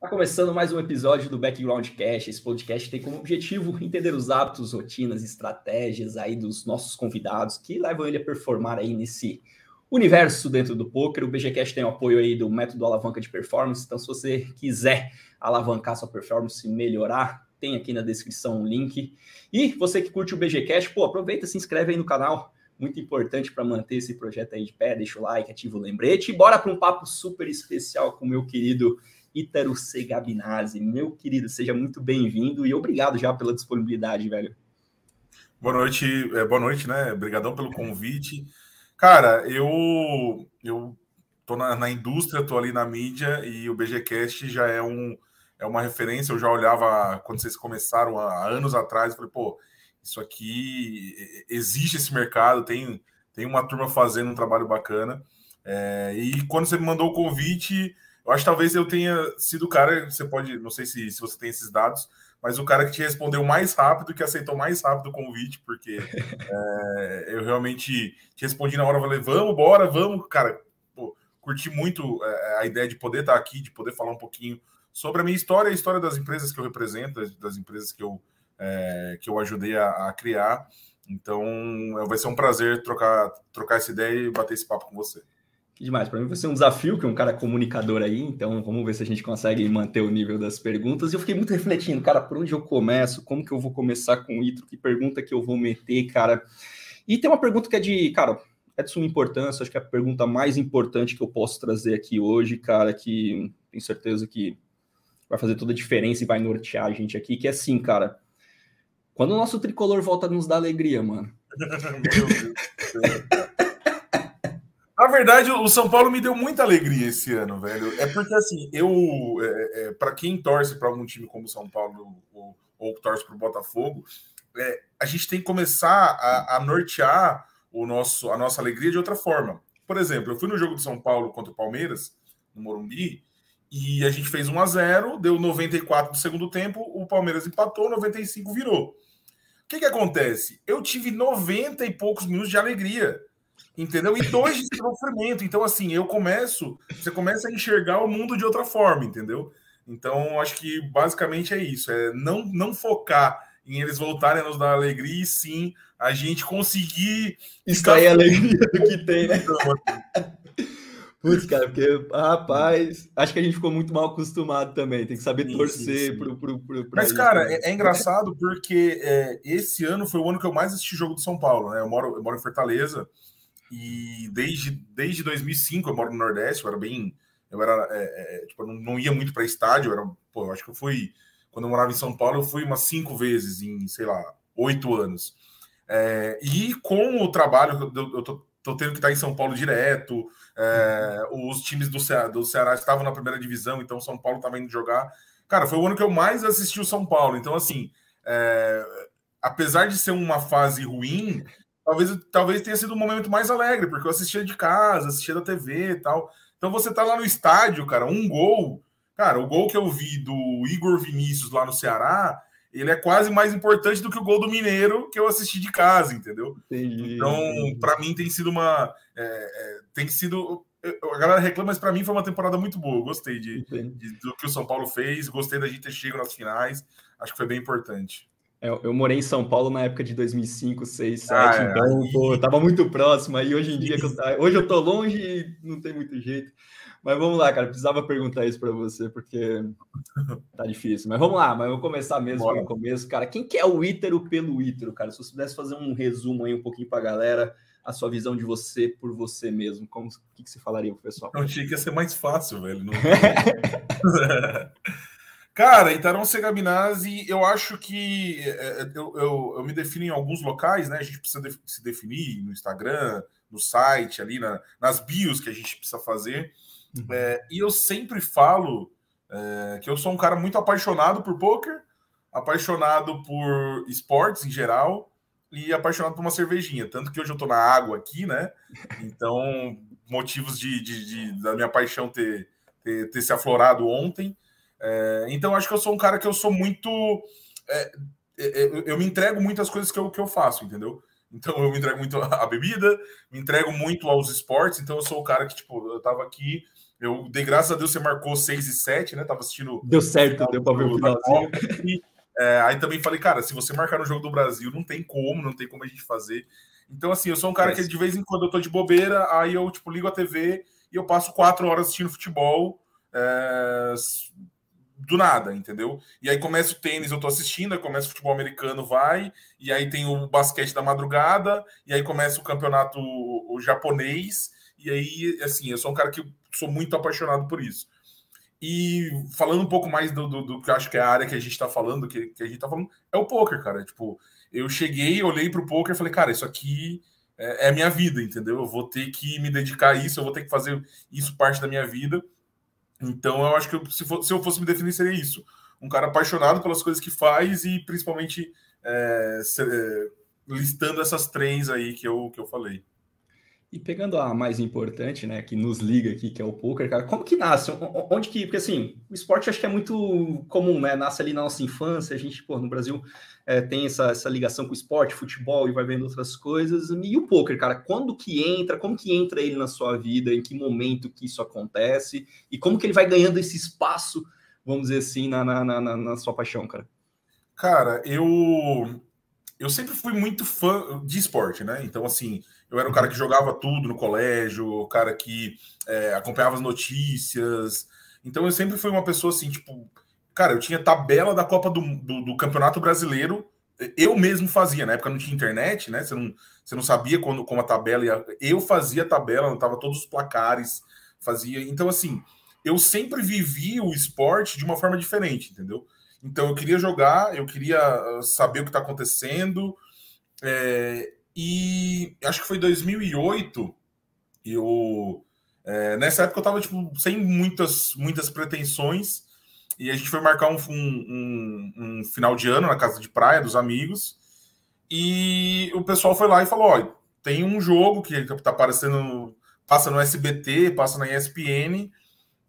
Está começando mais um episódio do Background Cash. Esse podcast tem como objetivo entender os hábitos, rotinas, estratégias aí dos nossos convidados que levam ele a performar aí nesse universo dentro do poker. O BGCast tem o apoio aí do método alavanca de performance. Então, se você quiser alavancar sua performance melhorar, tem aqui na descrição um link. E você que curte o BGCast, pô, aproveita, se inscreve aí no canal. Muito importante para manter esse projeto aí de pé. Deixa o like, ativa o lembrete. E bora para um papo super especial com o meu querido Ítaro Segabinazzi. Meu querido, seja muito bem-vindo e obrigado já pela disponibilidade, velho. Boa noite, é, boa noite, né? Obrigadão pelo convite. Cara, eu eu tô na, na, indústria, tô ali na mídia e o BGCast já é um é uma referência. Eu já olhava quando vocês começaram há anos atrás, falei, pô, isso aqui existe esse mercado, tem tem uma turma fazendo um trabalho bacana. É, e quando você me mandou o convite, eu acho que talvez eu tenha sido o cara, você pode, não sei se, se você tem esses dados, mas o cara que te respondeu mais rápido, que aceitou mais rápido o convite, porque é, eu realmente te respondi na hora, falei, vamos, bora, vamos, cara. Pô, curti muito é, a ideia de poder estar aqui, de poder falar um pouquinho sobre a minha história, a história das empresas que eu represento, das empresas que eu, é, que eu ajudei a, a criar. Então, vai ser um prazer trocar, trocar essa ideia e bater esse papo com você. Que demais. Para mim vai ser um desafio, que é um cara comunicador aí, então vamos ver se a gente consegue manter o nível das perguntas. E eu fiquei muito refletindo, cara, por onde eu começo? Como que eu vou começar com o Itro? Que pergunta que eu vou meter, cara? E tem uma pergunta que é de, cara, é de suma importância, acho que é a pergunta mais importante que eu posso trazer aqui hoje, cara, que tenho certeza que vai fazer toda a diferença e vai nortear a gente aqui, que é assim, cara. Quando o nosso tricolor volta a nos dar alegria, mano. Meu Deus. Na verdade, o São Paulo me deu muita alegria esse ano, velho. É porque, assim, eu. É, é, para quem torce para algum time como o São Paulo ou, ou torce para o Botafogo, é, a gente tem que começar a, a, nortear o nosso, a nossa alegria de outra forma. Por exemplo, eu fui no jogo do São Paulo contra o Palmeiras, no Morumbi, e a gente fez 1 a 0 deu 94 do segundo tempo, o Palmeiras empatou, 95 virou. O que, que acontece? Eu tive 90 e poucos minutos de alegria entendeu? E dois de sofrimento. Então, assim, eu começo, você começa a enxergar o mundo de outra forma, entendeu? Então, acho que basicamente é isso: é não, não focar em eles voltarem a nos dar alegria, e sim a gente conseguir extrair a alegria do que tem, né? Então, assim. Putz, cara, porque, rapaz, acho que a gente ficou muito mal acostumado também. Tem que saber sim, torcer sim, sim. Pro, pro, pro, Mas, isso, cara, é, é, engraçado porque é, esse ano foi o ano que eu mais assisti jogo do São Paulo, né? Eu moro, eu moro em Fortaleza. E desde, desde 2005 eu moro no Nordeste, eu era bem. Eu era. É, é, tipo, eu não, não ia muito para estádio, eu era. Pô, eu acho que eu fui. Quando eu morava em São Paulo, eu fui umas cinco vezes em, sei lá, oito anos. É, e com o trabalho, eu, eu tô, tô, tendo que estar em São Paulo direto. É, os times do do Ceará estavam na primeira divisão, então São Paulo estava indo jogar. Cara, foi o ano que eu mais assisti o São Paulo. Então, assim, é, apesar de ser uma fase ruim, talvez, talvez tenha sido um momento mais alegre, porque eu assistia de casa, assistia da TV e tal. Então você tá lá no estádio, cara, um gol. Cara, o gol que eu vi do Igor Vinícius lá no Ceará, ele é quase mais importante do que o gol do Mineiro que eu assisti de casa, entendeu? Entendi. Então, para mim tem sido uma. É, é, tem sido. A galera reclama, mas para mim foi uma temporada muito boa. Eu gostei de, de, do que o São Paulo fez, gostei da gente ter chegado nas finais. Acho que foi bem importante. Eu, eu, morei em São Paulo na época de 2005, 6, 7, ah, é. então pô, eu tava muito próximo. Aí hoje em dia, eu, hoje eu tô longe e não tem muito jeito. Mas vamos lá, cara, precisava perguntar isso para você, porque tá difícil. Mas vamos lá, mas eu vou começar mesmo Bora. pelo começo. Cara, quem que é o Ítero pelo Ítero, cara? Se você pudesse fazer um resumo aí um pouquinho pra galera, a sua visão de você por você mesmo, como o que, que você falaria pro pessoal? Eu achei que ia ser mais fácil, velho. Não... Cara, Itarão Segabinazzi, eu acho que é, é, eu, eu, eu, me defino em alguns locais, né? A gente precisa de, se definir no Instagram, no site, ali na, nas bios que a gente precisa fazer. Uhum. É, e eu sempre falo é, que eu sou um cara muito apaixonado por poker, apaixonado por esportes em geral e apaixonado por uma cervejinha. Tanto que hoje eu tô na água aqui, né? Então, motivos de, de, de da minha paixão ter, ter, ter se aflorado ontem. É, então, acho que eu sou um cara que eu sou muito. É, é, é eu me entrego muito às coisas que eu, que eu faço, entendeu? Então, eu me entrego muito à bebida, me entrego muito aos esportes. Então, eu sou o cara que, tipo, eu tava aqui Eu dei graças a Deus, você marcou 6 e 7, né? Tava assistindo. Deu certo, deu pra ver o finalzinho. E, é, aí também falei, cara, se você marcar no jogo do Brasil, não tem como, não tem como a gente fazer. Então, assim, eu sou um cara que de vez em quando eu tô de bobeira, aí eu, tipo, ligo a TV e eu passo quatro horas assistindo futebol. É, do nada, entendeu? E aí começa o tênis, eu tô assistindo, aí começa o futebol americano, vai, e aí tem o basquete da madrugada, e aí começa o campeonato o japonês, e aí, assim, eu sou um cara que sou muito apaixonado por isso. E falando um pouco mais do, do, do que eu acho que é a área que a gente está falando, que, que, a gente está falando, é o poker, cara. Tipo, eu cheguei, olhei para o poker e falei, cara, isso aqui é, é a minha vida, entendeu? Eu vou ter que me dedicar a isso, eu vou ter que fazer isso parte da minha vida. Então, eu acho que eu, se, for, se eu fosse me definir, seria isso. Um cara apaixonado pelas coisas que faz e principalmente é, é listando essas três aí que eu, que eu falei. E pegando a mais importante, né, que nos liga aqui, que é o poker, cara, como que nasce? Onde que. Porque assim, o esporte acho que é muito comum, né? Nasce ali na nossa infância, a gente, pô, no Brasil é, tem essa, essa ligação com o esporte, futebol e vai vendo outras coisas. E o poker, cara, quando que entra? Como que entra ele na sua vida? Em que momento que isso acontece? E como que ele vai ganhando esse espaço, vamos dizer assim, na, na, na, na sua paixão, cara? Cara, eu. Eu sempre fui muito fã de esporte, né? Então, assim eu era o cara que jogava tudo no colégio, o cara que é, acompanhava as notícias. Então eu sempre fui uma pessoa assim, tipo, cara, eu tinha tabela da Copa do, do, do Campeonato Brasileiro, eu mesmo fazia, na época não tinha internet, né? Você não, você não sabia quando, como a tabela ia. Eu fazia a tabela, anotava todos os placares, fazia. Então, assim, eu sempre vivi o esporte de uma forma diferente, entendeu? Então eu queria jogar, eu queria ah, saber o que está acontecendo. É, e acho que foi 2008. Eu é, nessa época eu tava tipo sem muitas muitas pretensões e a gente foi marcar um, um, um, final de ano na casa de praia dos amigos e o pessoal foi lá e falou: olha, tem um jogo que tá aparecendo, passa no SBT, passa na ESPN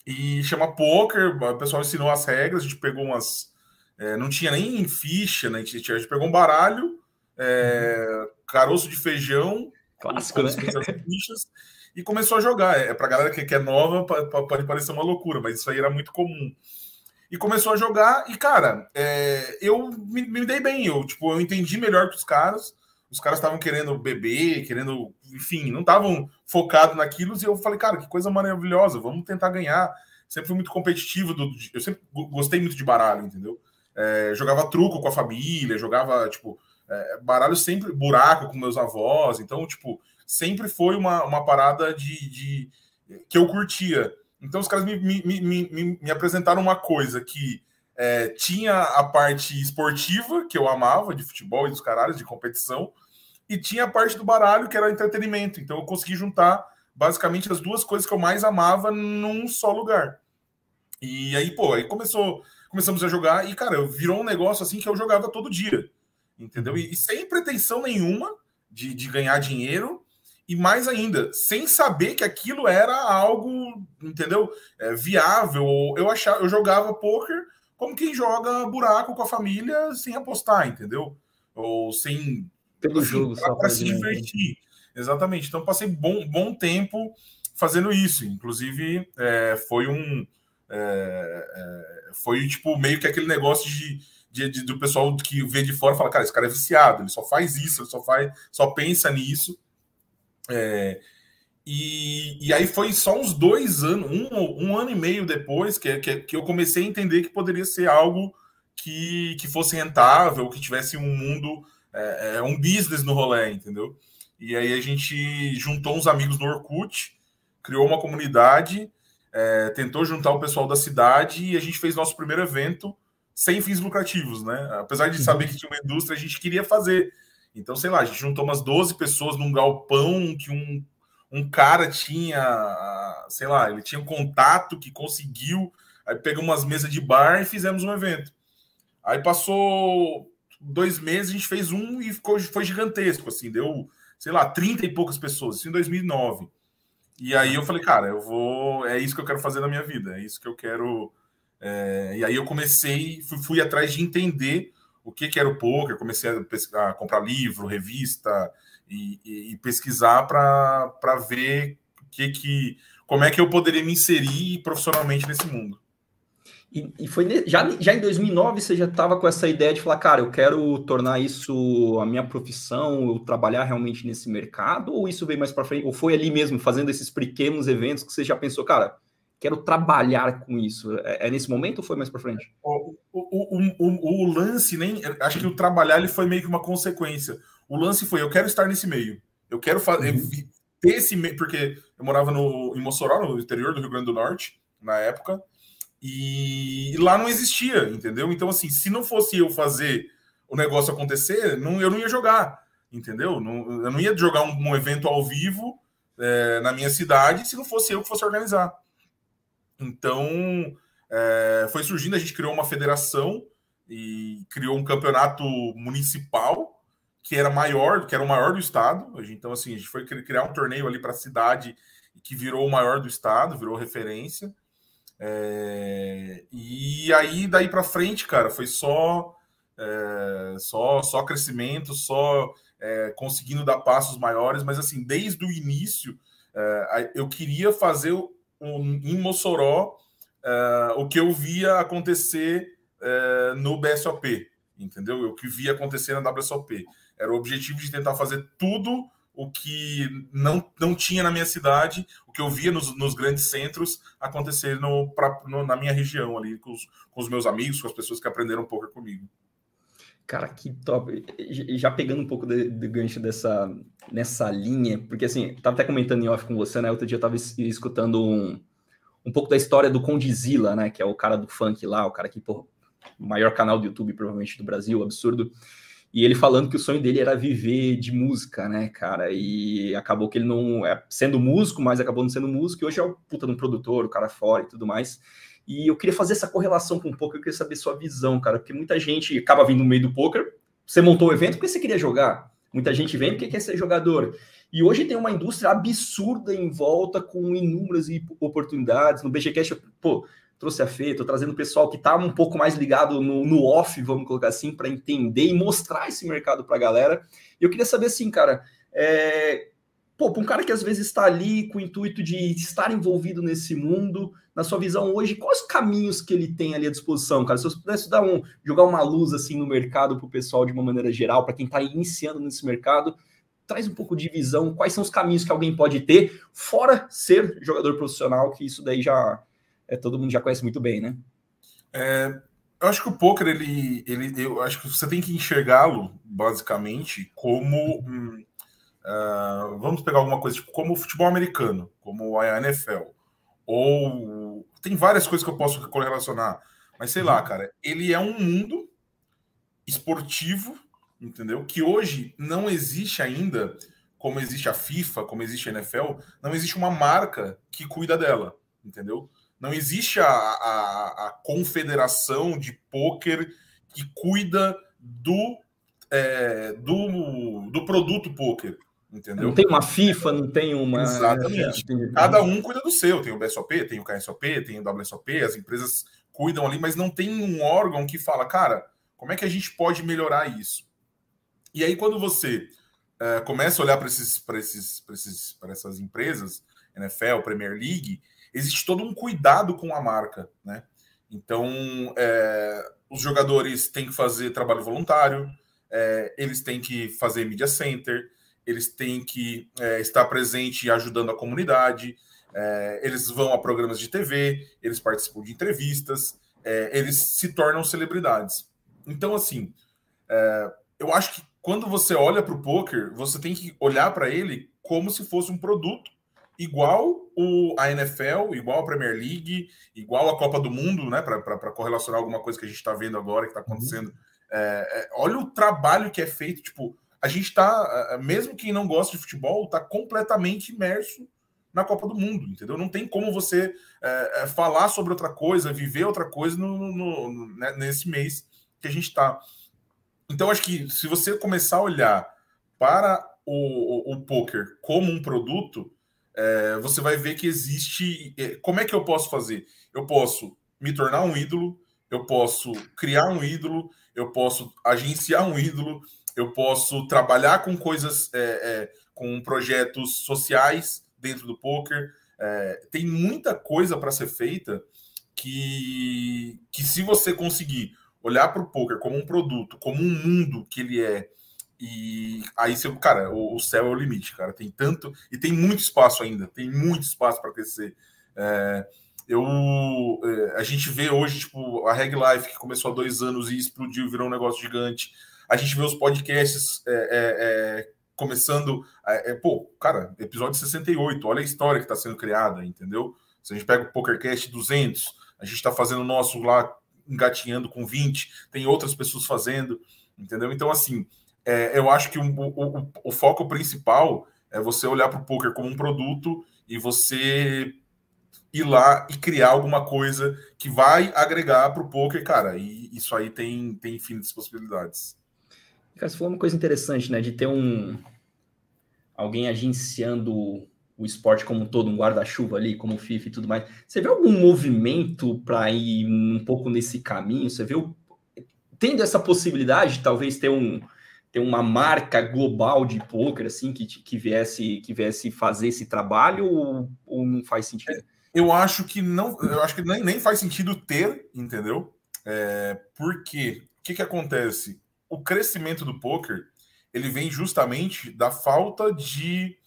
e chama poker. O pessoal ensinou as regras, a gente pegou umas, é, não tinha nem ficha, né? A gente, a gente pegou um baralho é, caroço de feijão, clássico, né? Fichas, e começou a jogar. É para galera que, que é nova, pode parecer uma loucura, mas isso aí era muito comum. E começou a jogar, e cara, é, eu me, me, dei bem, eu, tipo, eu entendi melhor que os caras. Os caras estavam querendo beber, querendo, enfim, não estavam focados naquilo. E eu falei, cara, que coisa maravilhosa, vamos tentar ganhar. Sempre fui muito competitivo, do, eu sempre gostei muito de baralho, entendeu? É, jogava truco com a família, jogava, tipo, é, baralho sempre, buraco com meus avós, então, tipo, sempre foi uma, uma parada de, de que eu curtia. Então, os caras me, me, me, me, me apresentaram uma coisa que é, tinha a parte esportiva, que eu amava, de futebol e dos caralhos, de competição, e tinha a parte do baralho, que era entretenimento. Então, eu consegui juntar basicamente as duas coisas que eu mais amava num só lugar. E aí, pô, aí começou, começamos a jogar, e, cara, virou um negócio assim que eu jogava todo dia entendeu? E, e sem pretensão nenhuma de, de ganhar dinheiro, e mais ainda, sem saber que aquilo era algo, entendeu? É, viável. Eu achava, eu jogava poker como quem joga buraco com a família sem apostar, entendeu? Ou sem pelo assim, jogo para se divertir. Exatamente. Então passei bom, bom tempo fazendo isso. Inclusive é, foi um é, é foi tipo meio que aquele negócio de de, de, do pessoal que vê de fora fala, cara, esse cara é viciado, ele só faz isso, ele só faz, só pensa nisso. É, e, e aí foi só uns dois anos, um, um ano e meio depois, que, que, que eu comecei a entender que poderia ser algo que, que fosse rentável, que tivesse um mundo, é, é, um business no rolê, entendeu? E aí a gente juntou uns amigos no Orkut, criou uma comunidade, é, tentou juntar o pessoal da cidade e a gente fez nosso primeiro evento sem fins lucrativos, né? Apesar de saber que tinha uma indústria, a gente queria fazer. Então, sei lá, a gente juntou umas 12 pessoas num galpão que um, um cara tinha, sei lá, ele tinha um contato que conseguiu. Aí pegamos umas mesas de bar e fizemos um evento. Aí passou dois meses, a gente fez um e ficou, foi gigantesco, assim, deu, sei lá, 30 e poucas pessoas, isso em 2009. E aí eu falei, cara, eu vou, é isso que eu quero fazer na minha vida, é isso que eu quero é, e aí eu comecei, fui, fui, atrás de entender o que, que era o poker, comecei a, a comprar livro, revista e, e, e pesquisar para ver que, que, como é que eu poderia me inserir profissionalmente nesse mundo. E, e foi já, já em 2009 você já estava com essa ideia de falar, cara, eu quero tornar isso a minha profissão, eu trabalhar realmente nesse mercado, ou isso veio mais para frente, ou foi ali mesmo fazendo esses pequenos eventos que você já pensou, cara, quero trabalhar com isso. É, é nesse momento ou foi mais para frente? O, o, o, o, lance nem, acho que o trabalhar ele foi meio que uma consequência. O lance foi, eu quero estar nesse meio, eu quero fazer uhum. ter esse meio, porque eu morava no, em Mossoró, no interior do Rio Grande do Norte, na época. E lá não existia, entendeu? Então, assim, se não fosse eu fazer o negócio acontecer, não, eu não ia jogar, entendeu? Não, eu não ia jogar um, um evento ao vivo é, na minha cidade se não fosse eu que fosse organizar. Então, é, foi surgindo, a gente criou uma federação e criou um campeonato municipal que era maior, que era o maior do estado. Então, assim, a gente foi criar um torneio ali para a cidade que virou o maior do estado, virou referência. É, e aí daí para frente, cara, foi só é, só só crescimento, só é, conseguindo dar passos maiores, mas assim desde o início eu queria fazer em Mossoró é, o que eu via acontecer é, no BSOP, entendeu? O que via acontecer na WSOP era o objetivo de tentar fazer tudo o que não, não tinha na minha cidade, o que eu via nos, nos grandes centros acontecer no, pra, no, na minha região ali, com os, com os meus amigos, com as pessoas que aprenderam um pouco comigo. Cara, que top. Já pegando um pouco do, de gancho dessa nessa linha, porque assim, tava até comentando em off com você, né? Outro dia eu tava escutando um, um pouco da história do Condizila, né? Que é o cara do funk lá, o cara que, pô, maior canal do YouTube, provavelmente, do Brasil, absurdo. E ele falando que o sonho dele era viver de música, né, cara? E acabou que ele não é sendo músico, mas acabou não sendo músico, e hoje é o puta de um produtor, o cara fora e tudo mais. E eu queria fazer essa correlação com um pouco, eu queria saber sua visão, cara, porque muita gente acaba vindo no meio do poker. Você montou o evento porque você queria jogar. Muita gente vem porque quer ser jogador. E hoje tem uma indústria absurda em volta com inúmeras oportunidades. No BGCast, pô, trouxe a Fê, estou trazendo o pessoal que está um pouco mais ligado no, no off, vamos colocar assim, para entender e mostrar esse mercado para a galera. E eu queria saber assim, cara, é... pô, para um cara que às vezes está ali com o intuito de estar envolvido nesse mundo, na sua visão hoje, quais os caminhos que ele tem ali à disposição, cara? Se você pudesse dar um, jogar uma luz assim no mercado para o pessoal de uma maneira geral, para quem está iniciando nesse mercado, traz um pouco de visão, quais são os caminhos que alguém pode ter, fora ser jogador profissional, que isso daí já é, todo mundo já conhece muito bem, né? É, eu acho que o poker ele, ele, eu acho que você tem que enxergá-lo basicamente como um, uh, vamos pegar alguma coisa tipo como o futebol americano, como a NFL, ou tem várias coisas que eu posso correlacionar, mas sei lá, uhum. cara, ele é um mundo esportivo, entendeu? Que hoje não existe ainda, como existe a FIFA, como existe a NFL, não existe uma marca que cuida dela, entendeu? Não existe a, a, a confederação de pôquer que cuida do, é, do, do produto pôquer. Entendeu? Não tem uma FIFA, não tem uma. Exatamente. Cada um cuida do seu. Tem o BSOP, tem o KSOP, tem o WSOP, as empresas cuidam ali, mas não tem um órgão que fala, cara, como é que a gente pode melhorar isso? E aí, quando você é, começa a olhar para esses, esses, esses, essas empresas, NFL, Premier League, existe todo um cuidado com a marca, né? Então, é, os jogadores têm que fazer trabalho voluntário, é, eles têm que fazer media center, eles têm que é, estar presente ajudando a comunidade, é, eles vão a programas de TV, eles participam de entrevistas, é, eles se tornam celebridades. Então, assim, é, eu acho que quando você olha para o poker, você tem que olhar para ele como se fosse um produto igual o, a NFL, igual a Premier League, igual a Copa do Mundo, né? Para correlacionar alguma coisa que a gente está vendo agora, que está uhum. acontecendo. Uhum. Olha o trabalho que é feito. Tipo, a gente está, mesmo quem não gosta de futebol, está completamente imerso na Copa do Mundo, entendeu? Não tem como você é, é falar sobre outra coisa, viver outra coisa no, no, no, né, nesse mês que a gente está. Então, acho que se você começar a olhar para o, o, o poker como um produto, é, você vai ver que existe. É, como é que eu posso fazer? Eu posso me tornar um ídolo, eu posso criar um ídolo, eu posso agenciar um ídolo, eu posso trabalhar com coisas, é, é, com projetos sociais dentro do poker. é, tem muita coisa para ser feita que, que se você conseguir olhar para o poker como um produto, como um mundo que ele é, e aí você, cara, o, o, céu é o limite, cara. Tem tanto e tem muito espaço ainda, tem muito espaço para crescer. É, eu, é, a gente vê hoje, tipo, a Reg Life que começou há dois anos e explodiu, virou um negócio gigante. A gente vê os podcasts é, é, é começando. pô, cara, episódio 68, olha a história que está sendo criada, entendeu? Se a gente pega o PokerCast 200, a gente está fazendo o nosso lá engatinhando com 20, tem outras pessoas fazendo, entendeu? Então, assim, é, eu acho que o, o, o, foco principal é você olhar para o poker como um produto e você ir lá e criar alguma coisa que vai agregar para o poker, cara. E isso aí tem, tem infinitas possibilidades. Cara, você falou uma coisa interessante, né? De ter um alguém agenciando o esporte como um todo, um guarda-chuva ali, como o FIFA e tudo mais. Você vê algum movimento para ir um pouco nesse caminho? Você vê o... tendo essa possibilidade de talvez ter um ter uma marca global de poker assim que, que viesse que viesse fazer esse trabalho ou, ou não faz sentido? Eu acho que não, eu acho que nem, nem faz sentido ter, entendeu? É, porque o que, que acontece? O crescimento do poker ele vem justamente da falta de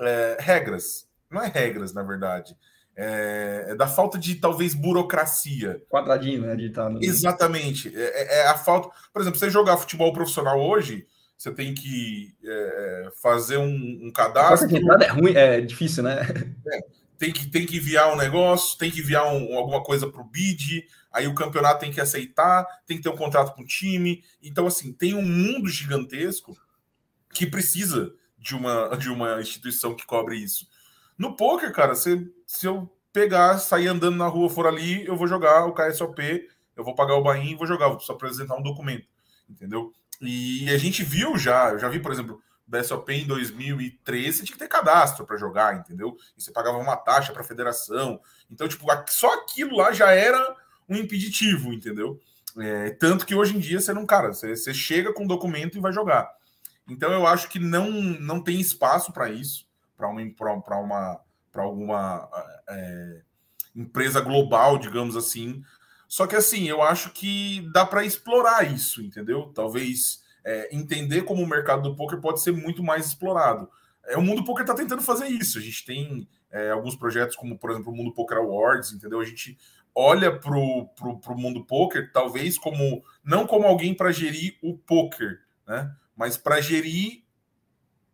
é, regras. Não é regras, na verdade. É, é, da falta de talvez burocracia. Quadradinho, né? De tá no... Exatamente. É, é, é, a falta. Por exemplo, você jogar futebol profissional hoje, você tem que é, fazer um, um cadastro. A é ruim, é difícil, né? É, tem, que, tem que enviar um negócio, tem que enviar um, alguma coisa para o BID, aí o campeonato tem que aceitar, tem que ter um contrato com o time. Então, assim, tem um mundo gigantesco que precisa de uma, de uma instituição que cobre isso. No poker, cara, se, se eu pegar, sair andando na rua, for ali, eu vou jogar o KSOP, eu vou pagar o bain e vou jogar, vou só apresentar um documento, entendeu? E a gente viu já, eu já vi, por exemplo, BSOP em 2013, tinha que ter cadastro para jogar, entendeu? E você pagava uma taxa para a federação. Então, tipo, só aquilo lá já era um impeditivo, entendeu? É, tanto que hoje em dia você não, cara, você, você chega com o documento e vai jogar. Então eu acho que não, não tem espaço para isso, para uma, para uma, para alguma é, empresa global, digamos assim. Só que assim, eu acho que dá para explorar isso, entendeu? Talvez é, entender como o mercado do poker pode ser muito mais explorado. É, o mundo poker está tentando fazer isso. A gente tem é, alguns projetos, como por exemplo o Mundo Poker Awards, entendeu? A gente olha para o mundo poker, talvez como não como alguém para gerir o poker, né? mas para gerir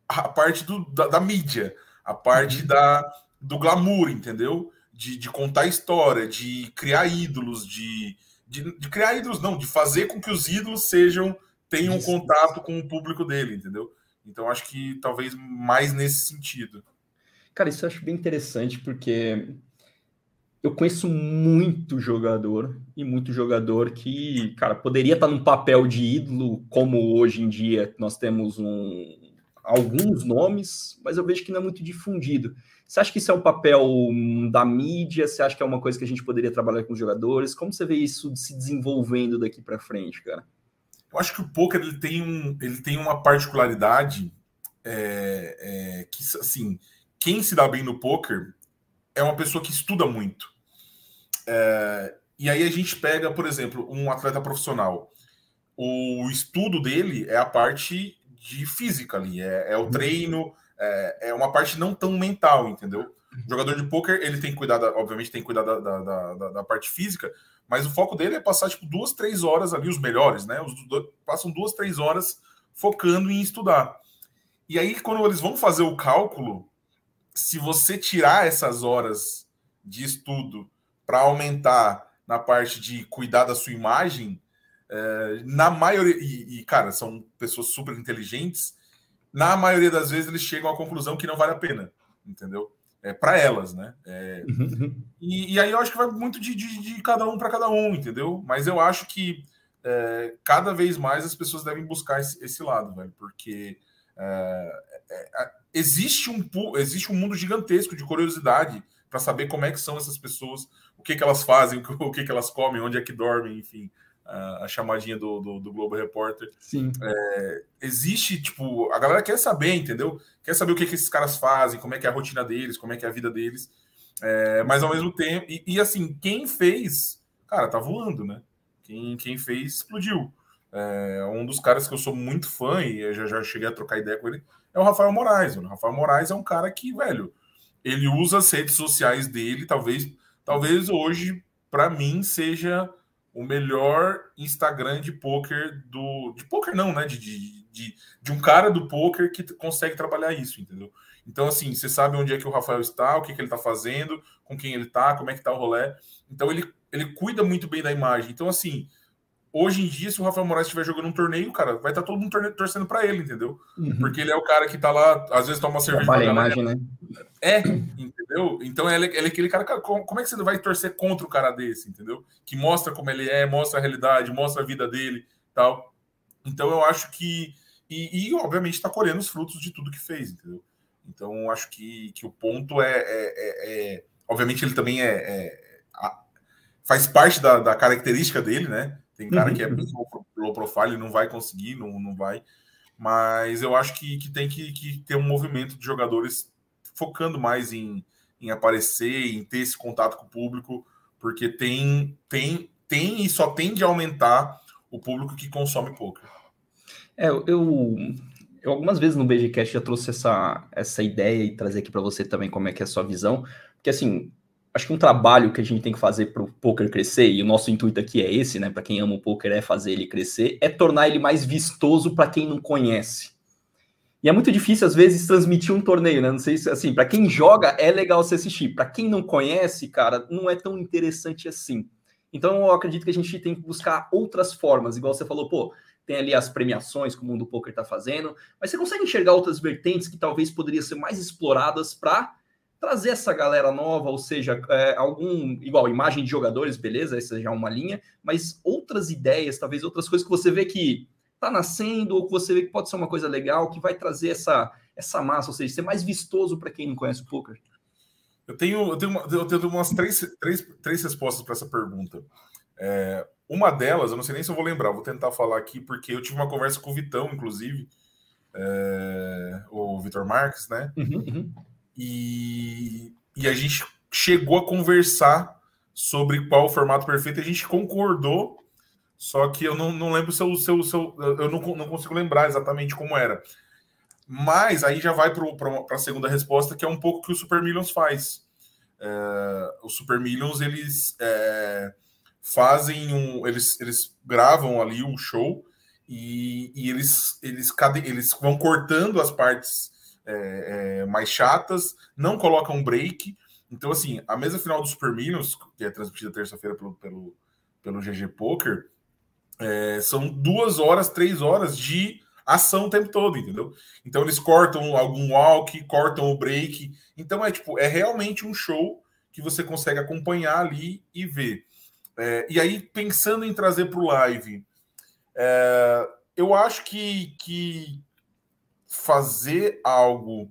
a parte do, da, da mídia, a parte uhum. da, do glamour, entendeu? De, de contar história, de criar ídolos, de, de, de, criar ídolos, não, de fazer com que os ídolos sejam tenham Isso. contato com o público dele, entendeu? Então acho que talvez mais nesse sentido. Cara, isso eu acho bem interessante porque eu conheço muito jogador e muito jogador que, cara, poderia estar num papel de ídolo, como hoje em dia nós temos um, alguns nomes, mas eu vejo que não é muito difundido. Você acha que isso é um papel da mídia? Você acha que é uma coisa que a gente poderia trabalhar com os jogadores? Como você vê isso se desenvolvendo daqui para frente, cara? Eu acho que o poker ele tem, um, ele tem uma particularidade é, é, que, assim, quem se dá bem no poker é uma pessoa que estuda muito. É, e aí a gente pega, por exemplo, um atleta profissional. O estudo dele é a parte de física ali, é, é o uhum. treino, é, é, uma parte não tão mental, entendeu? O jogador de poker ele tem que cuidar, da, obviamente tem que cuidar da, da, da, da, parte física, mas o foco dele é passar tipo duas, três horas ali, os melhores, né? Os passam duas, três horas focando em estudar. E aí, quando eles vão fazer o cálculo, se você tirar essas horas de estudo para aumentar na parte de cuidar da sua imagem, é, na maioria, e, e, cara, são pessoas super inteligentes, na maioria das vezes eles chegam à conclusão que não vale a pena, entendeu? É para elas, né? É, uhum. e, e, aí eu acho que vai muito de, de, de cada um para cada um, entendeu? Mas eu acho que é, cada vez mais as pessoas devem buscar esse, esse lado, velho, porque é, é, é, existe, um, existe um mundo gigantesco de curiosidade para saber como é que são essas pessoas, que, que elas fazem, o que, que elas comem, onde é que dormem, enfim, a, a chamadinha do, do, do, Globo Repórter. Sim. É, existe, tipo, a galera quer saber, entendeu? Quer saber o que, que esses caras fazem, como é que é a rotina deles, como é que é a vida deles. É, mas ao mesmo tempo, e, e, assim, quem fez, cara, tá voando, né? Quem, quem fez explodiu. É, um dos caras que eu sou muito fã e eu já, já cheguei a trocar ideia com ele é o Rafael Moraes. O Rafael Moraes é um cara que, velho, ele usa as redes sociais dele, talvez, talvez hoje, para mim, seja o melhor Instagram de poker do. De poker não, né? De, de, de, de um cara do poker que consegue trabalhar isso, entendeu? Então, assim, você sabe onde é que o Rafael está, o que, que ele está fazendo, com quem ele está, como é que está o rolê. Então, ele, ele cuida muito bem da imagem. Então, assim, hoje em dia, se o Rafael Moraes estiver jogando um torneio, cara, vai estar todo mundo torcendo para ele, entendeu? Uhum. Porque ele é o cara que está lá, às vezes toma uma cerveja. Trabalha a imagem, né? É, entendeu? Então ele, ele é aquele cara, como é que você vai torcer contra o cara desse, entendeu? Que mostra como ele é, mostra a realidade, mostra a vida dele tal. Então eu acho que. E, e obviamente está colhendo os frutos de tudo que fez, entendeu? Então, acho que, que o ponto é, é, é, é Obviamente, ele também é, é a, faz parte da, da, característica dele, né? Tem cara uhum. que é low profile, não vai conseguir, não, não vai. Mas eu acho que, que tem que, que ter um movimento de jogadores focando mais em, em aparecer, em ter esse contato com o público, porque tem, tem, tem e só tende a aumentar o público que consome poker. É, eu, eu algumas vezes no BGCast já trouxe essa, essa ideia e trazer aqui para você também como é que é a sua visão, porque assim, acho que um trabalho que a gente tem que fazer para o poker crescer, e o nosso intuito aqui é esse, né, para quem ama o poker é fazer ele crescer, é tornar ele mais vistoso para quem não conhece. E é muito difícil às vezes transmitir um torneio, né? Não sei se assim, para quem joga é legal se assistir, para quem não conhece, cara, não é tão interessante assim. Então eu acredito que a gente tem que buscar outras formas, igual você falou, pô, tem ali as premiações que o mundo poker está fazendo, mas você consegue enxergar outras vertentes que talvez poderiam ser mais exploradas para trazer essa galera nova, ou seja, é, algum igual imagem de jogadores, beleza, essa já é uma linha, mas outras ideias, talvez outras coisas que você vê que está nascendo ou que você vê que pode ser uma coisa legal, que vai trazer essa essa massa, ou seja, ser mais vistoso para quem não conhece o poker. Eu tenho, eu tenho, uma, eu tenho umas três, três, três respostas para essa pergunta. É, uma delas, eu não sei nem se eu vou lembrar, vou tentar falar aqui, porque eu tive uma conversa com o Vitão, inclusive, é, o Vitor Marques, né? Uhum, uhum. E, e a gente chegou a conversar sobre qual o formato perfeito, a gente concordou, só que eu não, não lembro se eu, se eu, eu, não, não consigo lembrar exatamente como era. Mas aí já vai para a segunda resposta, que é um pouco o que o Super Millions faz. É, o Super Millions, eles. É, fazem um. Eles, eles gravam ali um show e, e eles, eles, eles vão cortando as partes é, é, mais chatas, não colocam break. Então, assim, a mesa final do Super Millions, que é transmitida terça-feira pelo, pelo, pelo GG Poker, é, são duas horas, três horas de ação o tempo todo, entendeu? Então eles cortam algum walk, cortam o break. Então é tipo, é realmente um show que você consegue acompanhar ali e ver. É, e aí, pensando em trazer para o live, é, eu acho que, que fazer algo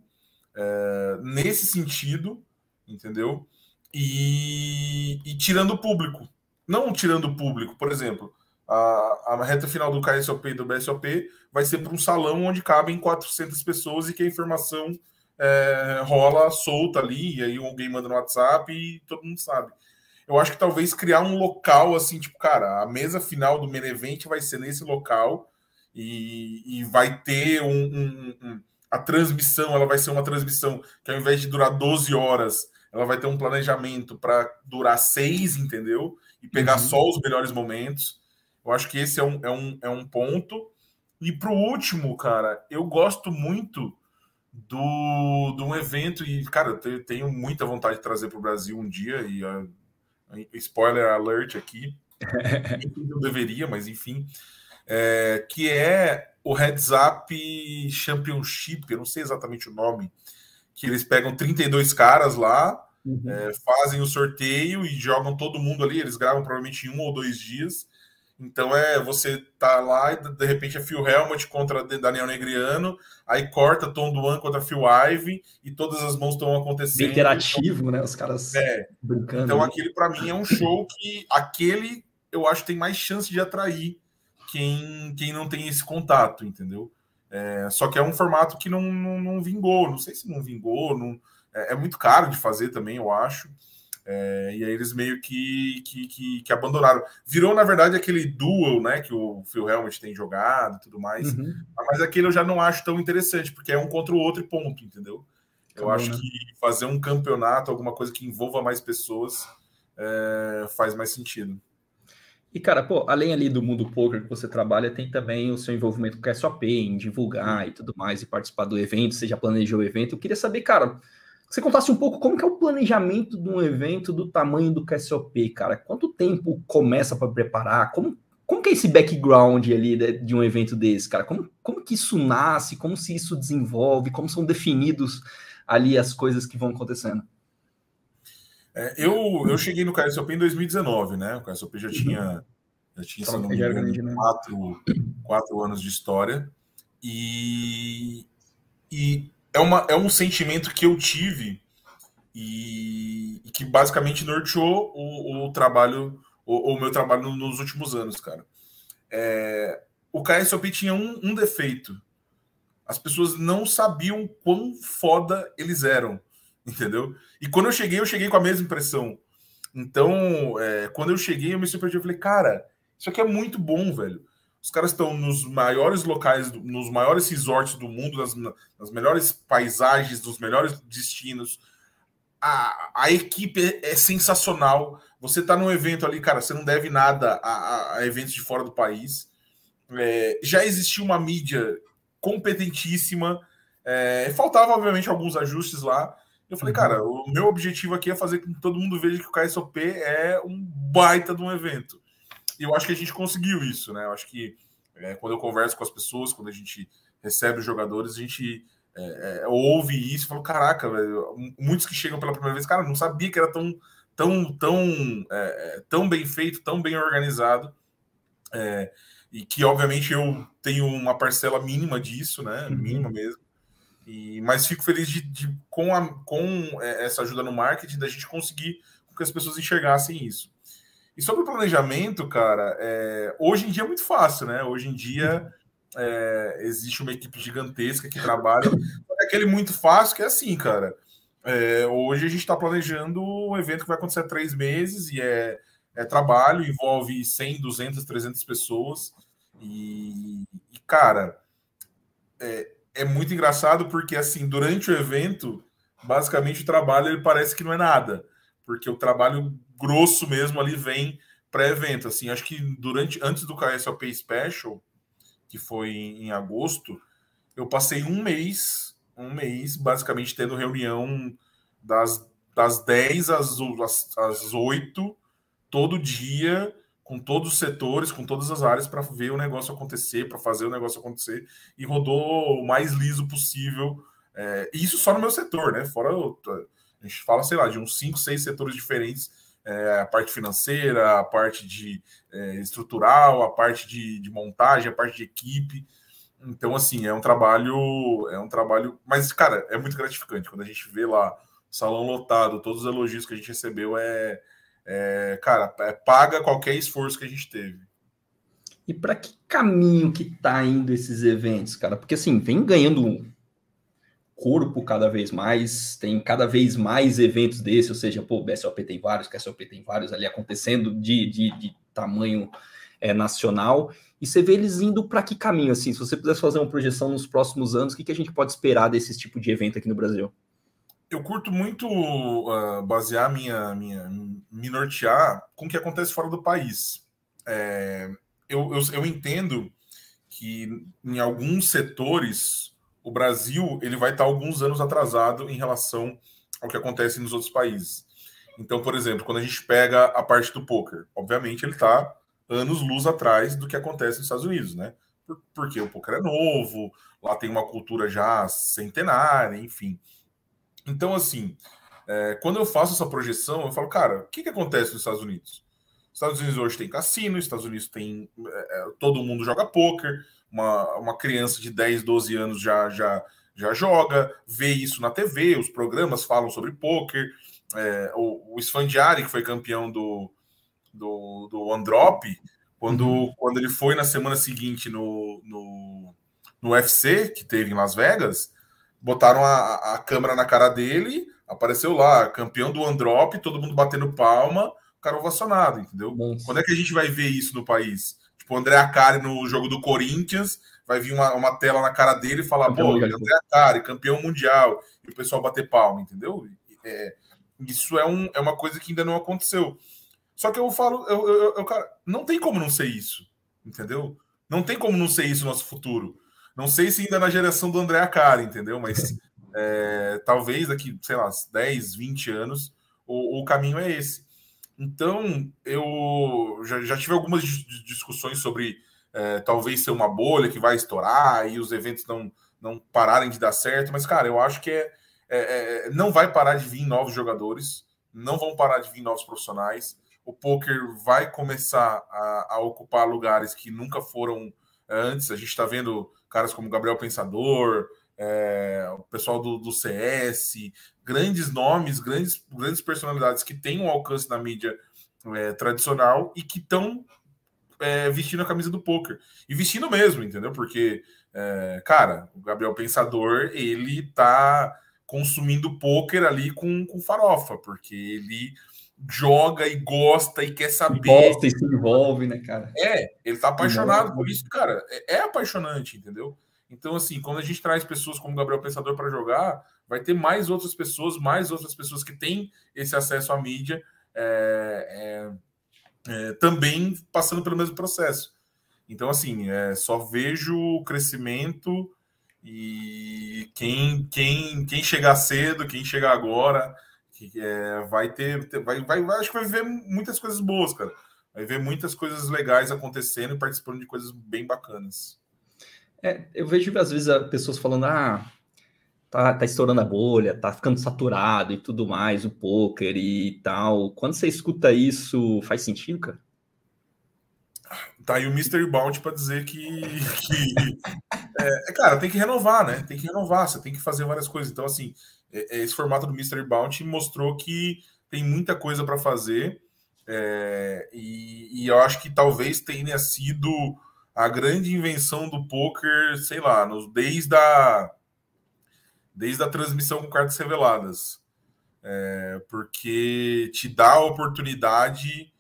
é, nesse sentido, entendeu? E, e, tirando o público. Não tirando o público, por exemplo, a, a reta final do KSOP e do BSOP vai ser para um salão onde cabem 400 pessoas e que a informação é, rola solta ali, e aí alguém manda no WhatsApp e todo mundo sabe eu acho que talvez criar um local assim, tipo, cara, a mesa final do Menevent vai ser nesse local e, e vai ter um, um, um, a transmissão, ela vai ser uma transmissão que ao invés de durar 12 horas, ela vai ter um planejamento para durar seis, entendeu? E pegar uhum. só os melhores momentos. Eu acho que esse é um, é um, é um ponto. E para o último, cara, eu gosto muito do, de um evento, e, cara, eu tenho muita vontade de trazer para o Brasil um dia, e uh, spoiler alert aqui, não deveria, mas enfim, é, que é o Heads Up Championship, eu não sei exatamente o nome, que eles pegam 32 caras lá, uhum. é, fazem o sorteio e jogam todo mundo ali, eles gravam provavelmente em um ou dois dias, então é você tá lá e de repente é Phil Helmut contra Daniel Negriano, aí corta Tom Duan contra Phil Ive e todas as mãos estão acontecendo. interativo, então, né? Os caras é. brincando. Então aquele para mim é um show que aquele eu acho que tem mais chance de atrair quem, quem não tem esse contato, entendeu? É, só que é um formato que não, não, não, vingou, não sei se não vingou, não, é, é muito caro de fazer também, eu acho. É, e aí eles meio que, que, que, que, abandonaram. Virou, na verdade, aquele duel, né? Que o Phil Helmut tem jogado e tudo mais. Uhum. Mas aquele eu já não acho tão interessante, porque é um contra o outro e ponto, entendeu? Eu acho né? que fazer um campeonato, alguma coisa que envolva mais pessoas, é, faz mais sentido. E, cara, pô, além ali do mundo poker que você trabalha, tem também o seu envolvimento com o SOP, em divulgar e tudo mais, e participar do evento, você já planejou o evento. Eu queria saber, cara, você contasse um pouco como que é o planejamento de um evento do tamanho do KSOP, cara. Quanto tempo começa para preparar? Como, como que é esse background ali de, de, um evento desse, cara? Como, como que isso nasce? Como se isso desenvolve? Como são definidos ali as coisas que vão acontecendo? É, eu, eu cheguei no KSOP em 2019, né? O KSOP já tinha, já tinha se não me engano, quatro, quatro anos de história. E, e é, uma, é um sentimento que eu tive e, e que basicamente norteou o, o trabalho, o, o, meu trabalho nos últimos anos, cara. É, o KSOP tinha um, um defeito. As pessoas não sabiam quão foda eles eram, entendeu? E quando eu cheguei, eu cheguei com a mesma impressão. Então, é, quando eu cheguei, eu me surpreendi. Eu falei, cara, isso aqui é muito bom, velho. Os caras estão nos maiores locais, nos maiores resorts do mundo, nas, nas melhores paisagens, nos melhores destinos. A, a equipe é, é sensacional. Você está num evento ali, cara, você não deve nada a, a eventos de fora do país. É, já existia uma mídia competentíssima. É, faltava, obviamente, alguns ajustes lá. Eu falei, uhum. cara, o meu objetivo aqui é fazer com que todo mundo veja que o KSOP é um baita de um evento. E eu acho que a gente conseguiu isso, né? Eu acho que é, quando eu converso com as pessoas, quando a gente recebe os jogadores, a gente é, é, ouve isso e fala: caraca, velho, muitos que chegam pela primeira vez, cara, não sabia que era tão, tão, tão, é, é, tão bem feito, tão bem organizado. É, e que, obviamente, eu tenho uma parcela mínima disso, né? Uhum. Mínima mesmo. E, mas fico feliz de, de com, a, com essa ajuda no marketing, da gente conseguir que as pessoas enxergassem isso. E sobre o planejamento, cara, é, hoje em dia é muito fácil, né? Hoje em dia é, existe uma equipe gigantesca que trabalha. É aquele muito fácil que é assim, cara. É, hoje a gente está planejando um evento que vai acontecer há três meses e é, é trabalho, envolve 100, 200, 300 pessoas. E, e cara, é, é muito engraçado porque, assim, durante o evento, basicamente o trabalho ele parece que não é nada, porque o trabalho grosso mesmo ali vem pré-evento. Assim, acho que durante antes do KSOP Special, que foi em, em agosto, eu passei um mês, um mês, basicamente tendo reunião das, das 10 às, às, às 8, todo dia, com todos os setores, com todas as áreas, para ver o negócio acontecer, para fazer o negócio acontecer, e rodou o mais liso possível. É, isso só no meu setor, né? Fora, a gente fala, sei lá, de uns 5, 6 setores diferentes é, a parte financeira, a parte de é, estrutural, a parte de, de, montagem, a parte de equipe. Então, assim, é um trabalho, é um trabalho, mas, cara, é muito gratificante quando a gente vê lá salão lotado, todos os elogios que a gente recebeu, é, é cara, é, paga qualquer esforço que a gente teve. E para que caminho que tá indo esses eventos, cara? Porque assim, vem ganhando corpo cada vez mais, tem cada vez mais eventos desse, ou seja, pô, BSOP tem vários, KSOP tem vários ali acontecendo de, de, de tamanho é, nacional, e você vê eles indo para que caminho, assim, se você pudesse fazer uma projeção nos próximos anos, o que, que a gente pode esperar desse tipo de evento aqui no Brasil? Eu curto muito uh, basear minha, minha, me nortear com o que acontece fora do país. É, eu, eu, eu entendo que em alguns setores o Brasil ele vai estar alguns anos atrasado em relação ao que acontece nos outros países. Então, por exemplo, quando a gente pega a parte do poker, obviamente ele está anos luz atrás do que acontece nos Estados Unidos, né? Porque o poker é novo, lá tem uma cultura já centenária, enfim. Então, assim, é, quando eu faço essa projeção, eu falo, cara, o que, que acontece nos Estados Unidos? Estados Unidos hoje tem cassino, Estados Unidos tem. É, é todo mundo joga poker, uma, uma criança de 10, 12 anos já, já, já joga, vê isso na TV, os programas falam sobre poker. É, o, o Sfandiari, que foi campeão do, do, do Androp, quando, uhum. quando ele foi na semana seguinte no, no, no UFC, que teve em Las Vegas, botaram a, a câmera na cara dele, Apareceu lá, campeão do Androp, todo mundo batendo palma, o cara ovacionado, entendeu? Nossa. Quando é que a gente vai ver isso no país? Tipo, o André Acari no jogo do Corinthians, vai vir uma, uma tela na cara dele e falar, pô, André Acari, campeão mundial, e o pessoal bater palma, entendeu? É, isso é, um, é uma coisa que ainda não aconteceu. Só que eu falo, eu, eu, eu, cara, não tem como não ser isso, entendeu? Não tem como não ser isso no nosso futuro. Não sei se ainda na geração do André Acari, entendeu? Mas é, talvez daqui, sei lá, 10, 20 anos, o, o caminho é esse. Então, eu já, já tive algumas discussões sobre é, talvez ser uma bolha que vai estourar e os eventos não, não pararem de dar certo, mas, cara, eu acho que é, é, é não vai parar de vir novos jogadores, não vão parar de vir novos profissionais. O poker vai começar a, a ocupar lugares que nunca foram antes. A gente está vendo caras como Gabriel Pensador, é, o pessoal do, do, CS, grandes nomes, grandes, grandes personalidades que têm um alcance na mídia é, tradicional e que estão é, vestindo a camisa do poker. E vestindo mesmo, entendeu? Porque, é, cara, o Gabriel Pensador, ele tá consumindo poker ali com, com farofa, porque ele joga e gosta e quer saber. Gosta e se envolve, né, cara? É, ele tá apaixonado por isso, cara. É, é apaixonante, entendeu? Então, assim, quando a gente traz pessoas como Gabriel Pensador para jogar, vai ter mais outras pessoas, mais outras pessoas que têm esse acesso à mídia é, é, é, também passando pelo mesmo processo. Então, assim, é, só vejo crescimento e quem, quem, quem chegar cedo, quem chegar agora, que, é, vai ter, vai, vai, acho que vai ver muitas coisas boas, cara. Vai ver muitas coisas legais acontecendo e participando de coisas bem bacanas. É, eu vejo às vezes pessoas falando, ah, tá, tá estourando a bolha, tá ficando saturado e tudo mais, o poker e tal. Quando você escuta isso, faz sentido, cara? Tá aí o Mystery Bounty para dizer que, que é, é, cara, tem que renovar, né? Tem que renovar, você tem que fazer várias coisas. Então, assim, esse formato do Mystery Bounty mostrou que tem muita coisa para fazer. É, e, e, eu acho que talvez tenha sido a grande invenção do poker, sei lá, nos, desde a desde a transmissão com cartas reveladas. É, porque te dá a oportunidade,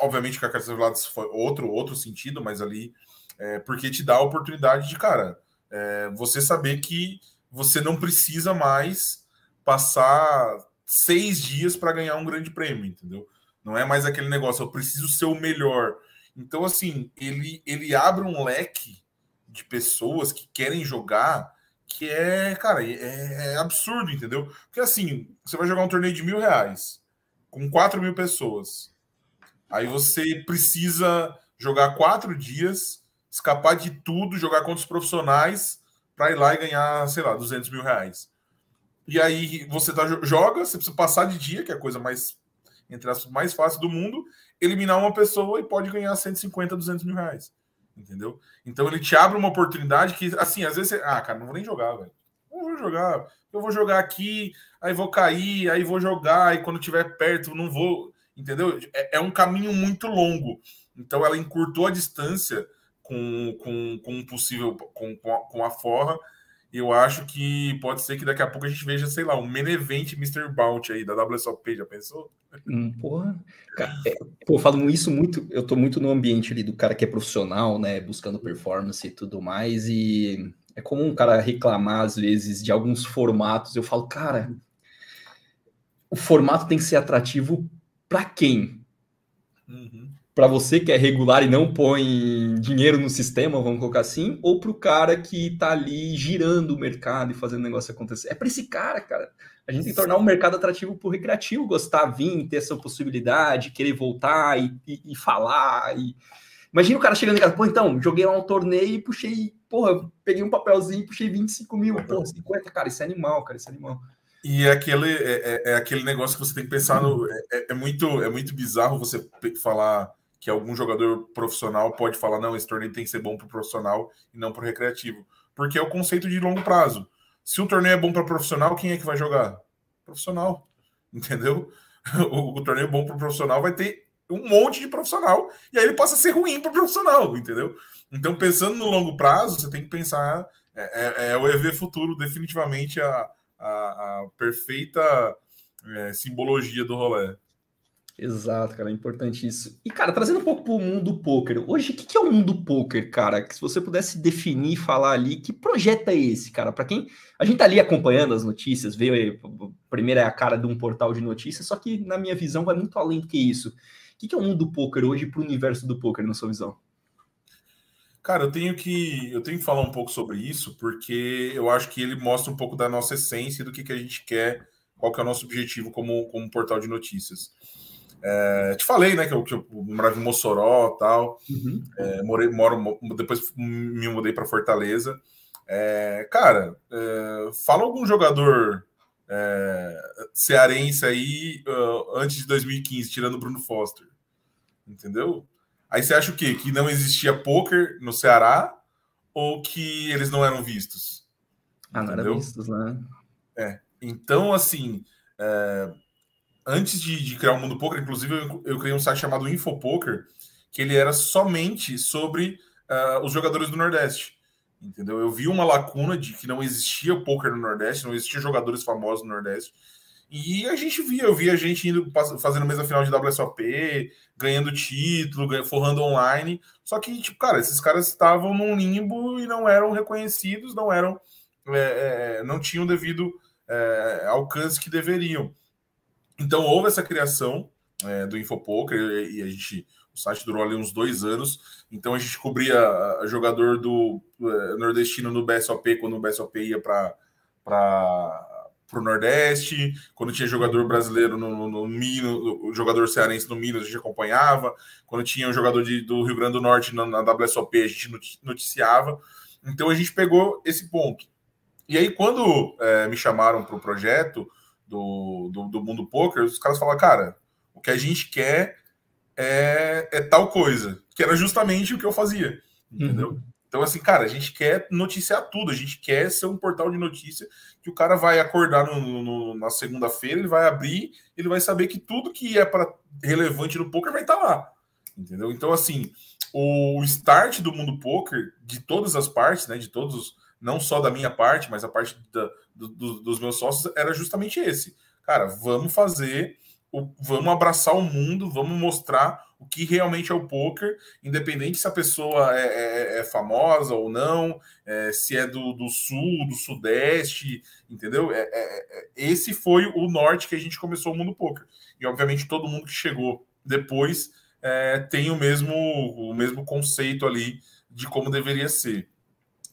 obviamente que a cartas reveladas foi outro, outro sentido, mas ali, é, porque te dá a oportunidade de, cara, é, você saber que você não precisa mais passar seis dias para ganhar um grande prêmio, entendeu? Não é mais aquele negócio, eu preciso ser o melhor. Então, assim, ele, ele abre um leque de pessoas que querem jogar que é, cara, é, é, absurdo, entendeu? Porque assim, você vai jogar um torneio de mil reais com quatro mil pessoas. Aí você precisa jogar quatro dias, escapar de tudo, jogar contra os profissionais para ir lá e ganhar, sei lá, 200 mil reais. E aí você tá, joga, você precisa passar de dia, que é a coisa mais, entre as mais fácil do mundo, eliminar uma pessoa e pode ganhar 150, 200 mil reais. Entendeu? Então ele te abre uma oportunidade que, assim, às vezes você. Ah, cara, não vou nem jogar, velho. Não vou jogar. Eu vou jogar aqui, aí vou cair, aí vou jogar, e quando tiver perto, não vou. Entendeu? É, é um caminho muito longo. Então ela encurtou a distância com, com, com um possível. com, com, a, com a forra eu acho que pode ser que daqui a pouco a gente veja, sei lá, um Menevent Mr. Bounty aí da WSOP, já pensou? Hum, porra, cara, é, pô, eu falo isso muito, eu tô muito no ambiente ali do cara que é profissional, né, buscando performance e tudo mais, e é comum um cara reclamar às vezes de alguns formatos, eu falo, cara, o formato tem que ser atrativo para quem? Uhum para você que é regular e não põe dinheiro no sistema, vamos colocar assim, ou para o cara que está ali girando o mercado e fazendo o negócio acontecer. É para esse cara, cara. A gente tem que tornar o um mercado atrativo para o recreativo, gostar, vir, ter essa possibilidade, querer voltar e, e, e falar. E... Imagina o cara chegando em casa, pô, então, joguei lá um torneio e puxei, porra, peguei um papelzinho e puxei 25 mil, pô, 50, cara, isso é animal, cara, isso é animal. E é aquele, é, é, é aquele negócio que você tem que pensar no. É, é, muito, é muito bizarro você falar que algum jogador profissional pode falar: não, esse torneio tem que ser bom para o profissional e não para o recreativo. Porque é o conceito de longo prazo. Se o torneio é bom para profissional, quem é que vai jogar? Profissional. Entendeu? O, o torneio bom para o profissional vai ter um monte de profissional e aí ele passa a ser ruim para o profissional, entendeu? Então, pensando no longo prazo, você tem que pensar. É, é, é o EV futuro, definitivamente, a, a, a perfeita é, simbologia do rolê. Exato, cara, é importante isso. E, cara, trazendo um pouco para o mundo poker, hoje, o que, que é o mundo poker, cara? Que se você pudesse definir, falar ali, que projeto é esse, cara? Para quem. A gente tá ali acompanhando as notícias, veio. Primeiro é a cara de um portal de notícias, só que, na minha visão, vai muito além do que isso. O que, que é o mundo poker hoje para o universo do poker, na sua visão? Cara, eu tenho que eu tenho que falar um pouco sobre isso, porque eu acho que ele mostra um pouco da nossa essência do que, que a gente quer, qual que é o nosso objetivo como, como portal de notícias. É, te falei, né, que eu, que eu morava em Mossoró tal. Uhum. É, morei, moro, depois me mudei para Fortaleza. É, cara, é, fala algum jogador é, cearense aí uh, antes de 2015, tirando o Bruno Foster. Entendeu? Aí você acha o quê? Que não existia poker no Ceará ou que eles não eram vistos? Ah, não eram vistos, né? É. Então, assim, é, antes de, de, criar o Mundo Poker, inclusive, eu, eu, criei um site chamado Infopoker, que ele era somente sobre uh, os jogadores do Nordeste. Entendeu? Eu vi uma lacuna de que não existia poker no Nordeste, não existia jogadores famosos no Nordeste. E a gente via, eu via a gente indo fazendo mesa final de WSOP, ganhando título, forrando online. Só que, tipo, cara, esses caras estavam num limbo e não eram reconhecidos, não eram, é, é, não tinham devido é, alcance que deveriam. Então houve essa criação é, do Infopoker e a gente o site durou ali uns dois anos. Então a gente cobria jogador do uh, nordestino no BSOP quando o BSOP ia para o Nordeste, quando tinha jogador brasileiro no, no, Minas, jogador cearense no Minas a gente acompanhava, quando tinha um jogador de, do Rio Grande do Norte na, na WSOP a gente noticiava. Então a gente pegou esse ponto. E aí, quando é, me chamaram para o projeto, do, do, do mundo poker, os caras falam, cara, o que a gente quer é, é tal coisa, que era justamente o que eu fazia, entendeu? Uhum. Então, assim, cara, a gente quer noticiar tudo, a gente quer ser um portal de notícia que o cara vai acordar no, no, na segunda-feira, ele vai abrir, ele vai saber que tudo que é para relevante no poker vai estar tá lá, entendeu? Então, assim, o start do mundo poker, de todas as partes, né, de todos, não só da minha parte, mas a parte da, do, do, dos meus sócios era justamente esse. Cara, vamos fazer, vamos abraçar o mundo, vamos mostrar o que realmente é o poker, independente se a pessoa é, é, é famosa ou não, é, se é do, do, sul, do sudeste, entendeu? É, é, é, esse foi o norte que a gente começou o mundo poker. E obviamente todo mundo que chegou depois tem o mesmo, o mesmo conceito ali de como deveria ser.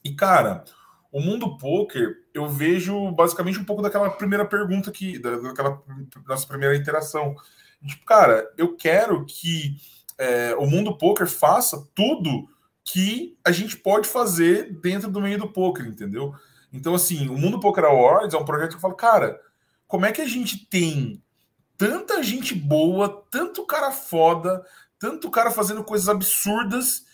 E cara, o mundo poker, eu vejo basicamente um pouco daquela primeira pergunta que, daquela nossa primeira interação. Tipo, cara, eu quero que é, o mundo poker faça tudo que a gente pode fazer dentro do meio do poker, entendeu? Então, assim, o Mundo Poker Awards é um projeto que eu falo, cara, como é que a gente tem tanta gente boa, tanto cara foda, tanto cara fazendo coisas absurdas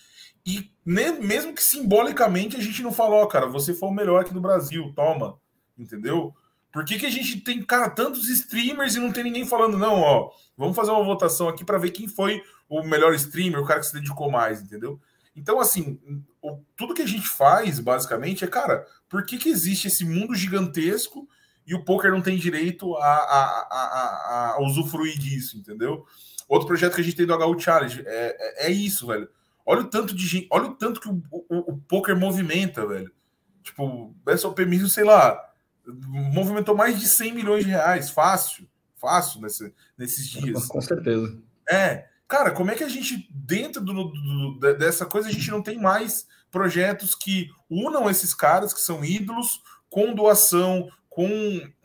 e mesmo que simbolicamente a gente não falou, cara, você foi o melhor aqui do Brasil, toma, entendeu? Por que, que a gente tem, cara, tantos streamers e não tem ninguém falando, não, ó, vamos fazer uma votação aqui para ver quem foi o melhor streamer, o cara que se dedicou mais, entendeu? Então, assim, o, tudo que a gente faz, basicamente, é, cara, por que, que existe esse mundo gigantesco e o poker não tem direito a, a, a, a usufruir disso, entendeu? Outro projeto que a gente tem do HU Challenge é, é, é isso, velho. Olha o tanto de gente, olha o tanto que o, o, o poker movimenta, velho. Tipo, o BSOP mesmo, sei lá, movimentou mais de 100 milhões de reais, fácil, fácil nesse, nesses dias. Com certeza. É, cara, como é que a gente, dentro do, do, dessa coisa, a gente não tem mais projetos que unam esses caras que são ídolos com doação, com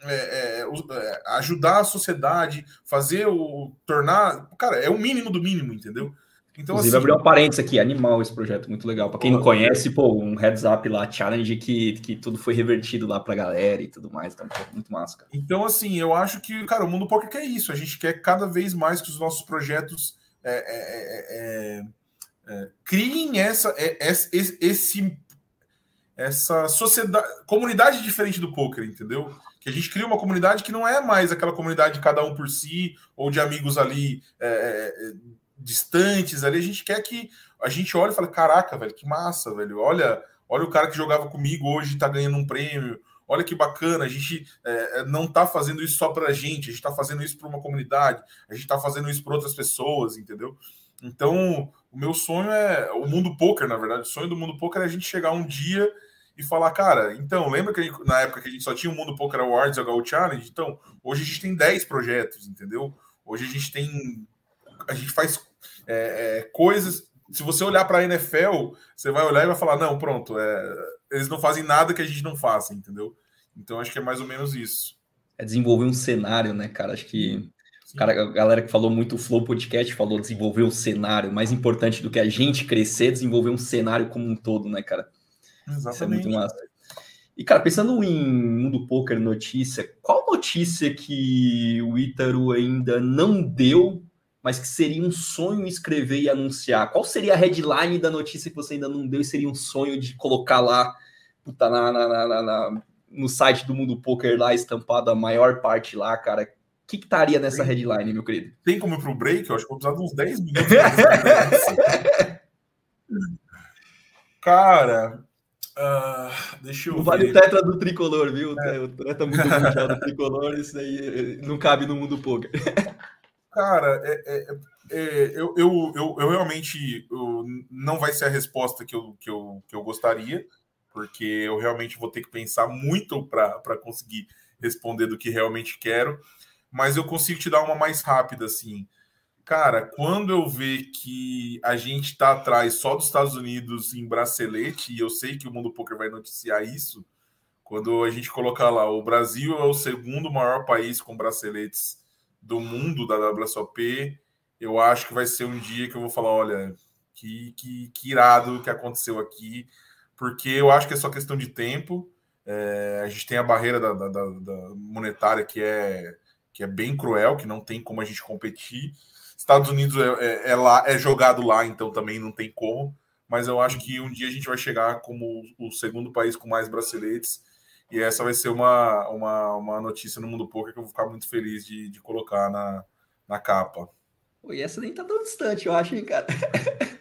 é, é, é ajudar a sociedade, fazer o tornar. Cara, é o mínimo do mínimo, entendeu? Então, Inclusive, assim, abrir um parênteses aqui, animal esse projeto, muito legal. Para quem não conhece, pô, um heads up lá, challenge que, que tudo foi revertido lá pra galera e tudo mais, tá muito massa, cara. Então, assim, eu acho que, cara, o mundo poker quer isso. A gente quer cada vez mais que os nossos projetos é, é, é, é criem essa, esse, esse, essa sociedade, comunidade diferente do poker, entendeu? Que a gente cria uma comunidade que não é mais aquela comunidade de cada um por si, ou de amigos ali distantes ali, a gente quer que a gente olhe e fale, caraca, velho, que massa, velho. Olha, olha o cara que jogava comigo hoje tá ganhando um prêmio. olha que bacana, a gente é, é não está fazendo isso só para a gente, a gente está fazendo isso para uma comunidade, a gente está fazendo isso para outras pessoas, entendeu? Então, o meu sonho é o mundo poker, na verdade, o sonho do mundo poker é a gente chegar um dia e falar, cara, então, lembra que gente, na época que a gente só tinha o Mundo Poker Awards e o Go Challenge? Então, hoje a gente tem 10 projetos, entendeu? Hoje a gente tem. A gente faz é, é, coisas. Se você olhar para a NFL, você vai olhar e vai falar: não, pronto, é, eles não fazem nada que a gente não faça, entendeu? Então, acho que é mais ou menos isso. É desenvolver um cenário, né, cara? Acho que Cara, a galera que falou muito o Flow Podcast falou desenvolver um cenário. Mais importante do que a gente crescer, desenvolver um cenário como um todo, né, cara? Exatamente. Isso é muito massa. E, cara, pensando em mundo poker notícia, qual notícia que o Ítaro ainda não deu, mas que seria um sonho escrever e anunciar? Qual seria a headline da notícia que você ainda não deu e seria um sonho de colocar lá puta, na, na, na, na no site do Mundo Poker lá, estampado a maior parte lá, cara? O que, estaria nessa tem, headline, meu querido? Tem como ir pro break? Eu acho que vou precisar de uns 10 minutos. cara, Uh, deixa eu não vale o tetra do tricolor, viu? É. O tetra muito mundial do tricolor, isso aí não cabe no mundo poker. Cara, é, é, é, eu, eu, eu, eu, realmente eu, não vai ser a resposta que eu, que, eu, que eu gostaria, porque eu realmente vou ter que pensar muito para conseguir responder do que realmente quero, mas eu consigo te dar uma mais rápida, assim. Cara, quando eu ver que a gente está atrás só dos Estados Unidos em bracelete, e eu sei que o Mundo Poker vai noticiar isso, quando a gente colocar lá, o Brasil é o segundo maior país com braceletes do mundo da WSOP, eu acho que vai ser um dia que eu vou falar, olha, que, que, que irado que aconteceu aqui, porque eu acho que é só questão de tempo. É, a gente tem a barreira da, da, da monetária que é, que é bem cruel, que não tem como a gente competir. Estados Unidos é, é, é, lá, é jogado lá, então também não tem como. Mas eu acho que um dia a gente vai chegar como o segundo país com mais braceletes. E essa vai ser uma, uma, uma notícia no mundo poker que eu vou ficar muito feliz de, de colocar na, na capa. Pô, e essa nem tá tão distante, eu acho, hein, cara?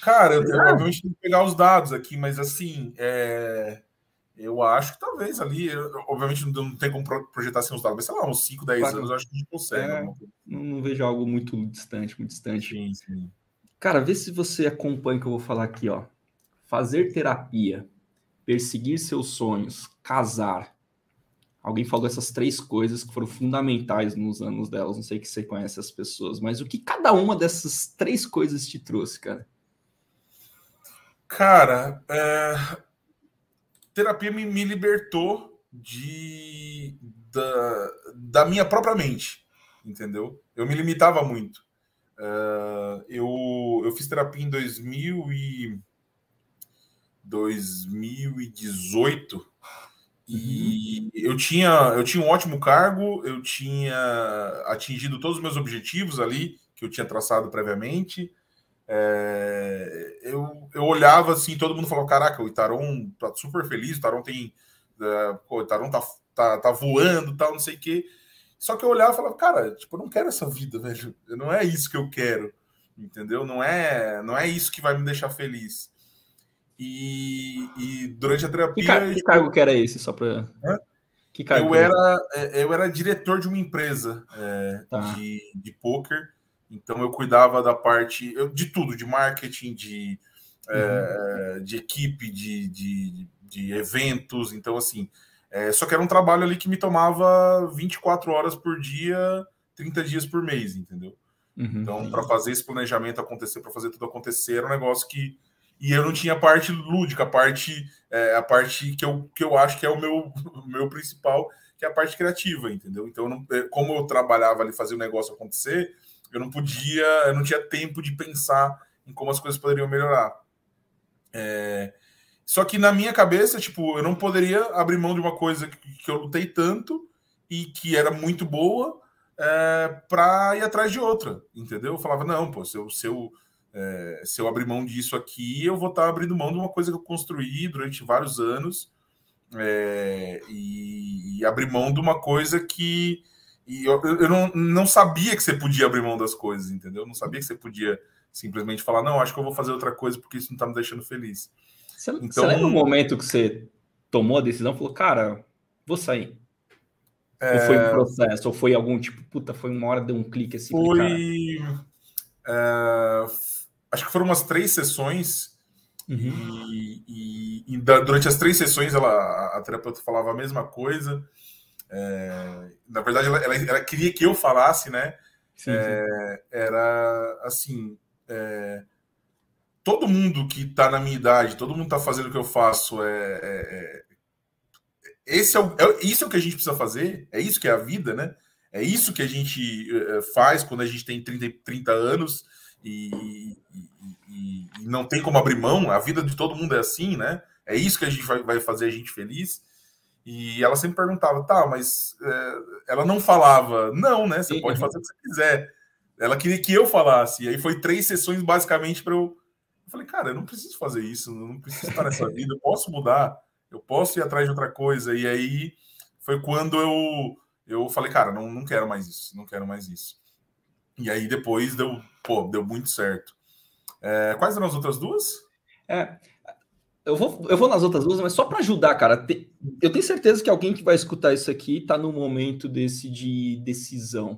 Cara, eu, tenho que pegar os dados aqui, mas assim, é... Eu acho que talvez ali, eu, obviamente não tem como projetar sem os dados, mas sei lá, uns 5, 10 claro. anos eu acho que a gente consegue. É, não, não, vejo algo muito distante, muito distante. Sim, sim. Cara, vê se você acompanha o que eu vou falar aqui, ó. Fazer terapia, perseguir seus sonhos, casar. Alguém falou essas três coisas que foram fundamentais nos anos delas. Não sei que você conhece as pessoas, mas o que cada uma dessas três coisas te trouxe, cara? Cara, é, terapia me, me libertou de da, da minha própria mente, entendeu? Eu me limitava muito. Uh, eu, eu fiz terapia em 2000 e 2018 e uhum. eu tinha eu tinha um ótimo cargo, eu tinha atingido todos os meus objetivos ali que eu tinha traçado previamente. É, eu, eu olhava assim, todo mundo falava: Caraca, o Itaron tá super feliz, o Itaron tem. Uh, pô, o Itaron tá, tá, tá voando tal, não sei o quê. Só que eu olhava e falava: Cara, tipo, eu não quero essa vida, velho. Não é isso que eu quero, entendeu? Não é, não é isso que vai me deixar feliz. E, e durante a terapia. Que, car que cargo que era esse, só para. Que cargo eu, era, é, eu era diretor de uma empresa é, tá. de, de poker então eu cuidava da parte de tudo, de marketing, de, uhum. é, de equipe, de, de, de, eventos. Então, assim, é, só que era um trabalho ali que me tomava 24 horas por dia, 30 dias por mês, entendeu? Uhum. Então, para fazer esse planejamento acontecer, para fazer tudo acontecer, era um negócio que. E eu não tinha a parte lúdica, a parte, é, a parte que, eu, que eu acho que é o meu, meu principal, que é a parte criativa, entendeu? Então, não, é, como eu trabalhava ali, fazia o negócio acontecer, eu não podia, eu não tinha tempo de pensar em como as coisas poderiam melhorar. É... Só que na minha cabeça, tipo, eu não poderia abrir mão de uma coisa que eu lutei tanto e que era muito boa é, para ir atrás de outra, entendeu? Eu falava, não, pô, se eu, se eu, é, se eu abrir mão disso aqui, eu vou estar tá abrindo mão de uma coisa que eu construí durante vários anos é, e, e abrir mão de uma coisa que eu, eu não, não sabia que você podia abrir mão das coisas, entendeu? Eu não sabia que você podia simplesmente falar, não, acho que eu vou fazer outra coisa porque isso não está me deixando feliz. Você, então, você lembra um momento que você tomou a decisão, falou, cara, vou sair? É... Ou foi um processo? Ou foi algum tipo, puta, foi uma hora, deu um clique assim? Foi. É... Acho que foram umas três sessões. Uhum. E, e, e, durante as três sessões ela, a terapeuta falava a mesma coisa. É... na verdade, ela, ela, ela, queria que eu falasse, né? Sim, é, sim. Era assim. É, todo mundo que está na minha idade, todo mundo está fazendo o que eu faço, é, é, é esse é, o, é, isso é o que a gente precisa fazer, é isso que é a vida, né? É isso que a gente é, faz quando a gente tem 30, 30 anos e, e, e, não tem como abrir mão, a vida de todo mundo é assim, né? É isso que a gente vai, vai fazer a gente feliz. E ela sempre perguntava, tá, mas é, ela não falava, não, né? Você Sim. pode fazer o que você quiser. Ela queria que eu falasse. E aí foi três sessões basicamente para eu eu falei, cara, eu não preciso fazer isso, não preciso estar nessa vida, eu posso mudar, eu posso ir atrás de outra coisa. E aí foi quando eu, eu falei, cara, não, não quero mais isso, não quero mais isso. E aí depois deu, pô, deu muito certo. É, quais eram as outras duas? É, eu vou, eu vou nas outras duas, mas só para ajudar, cara. eu tenho certeza que alguém que vai escutar isso aqui está no momento desse de decisão.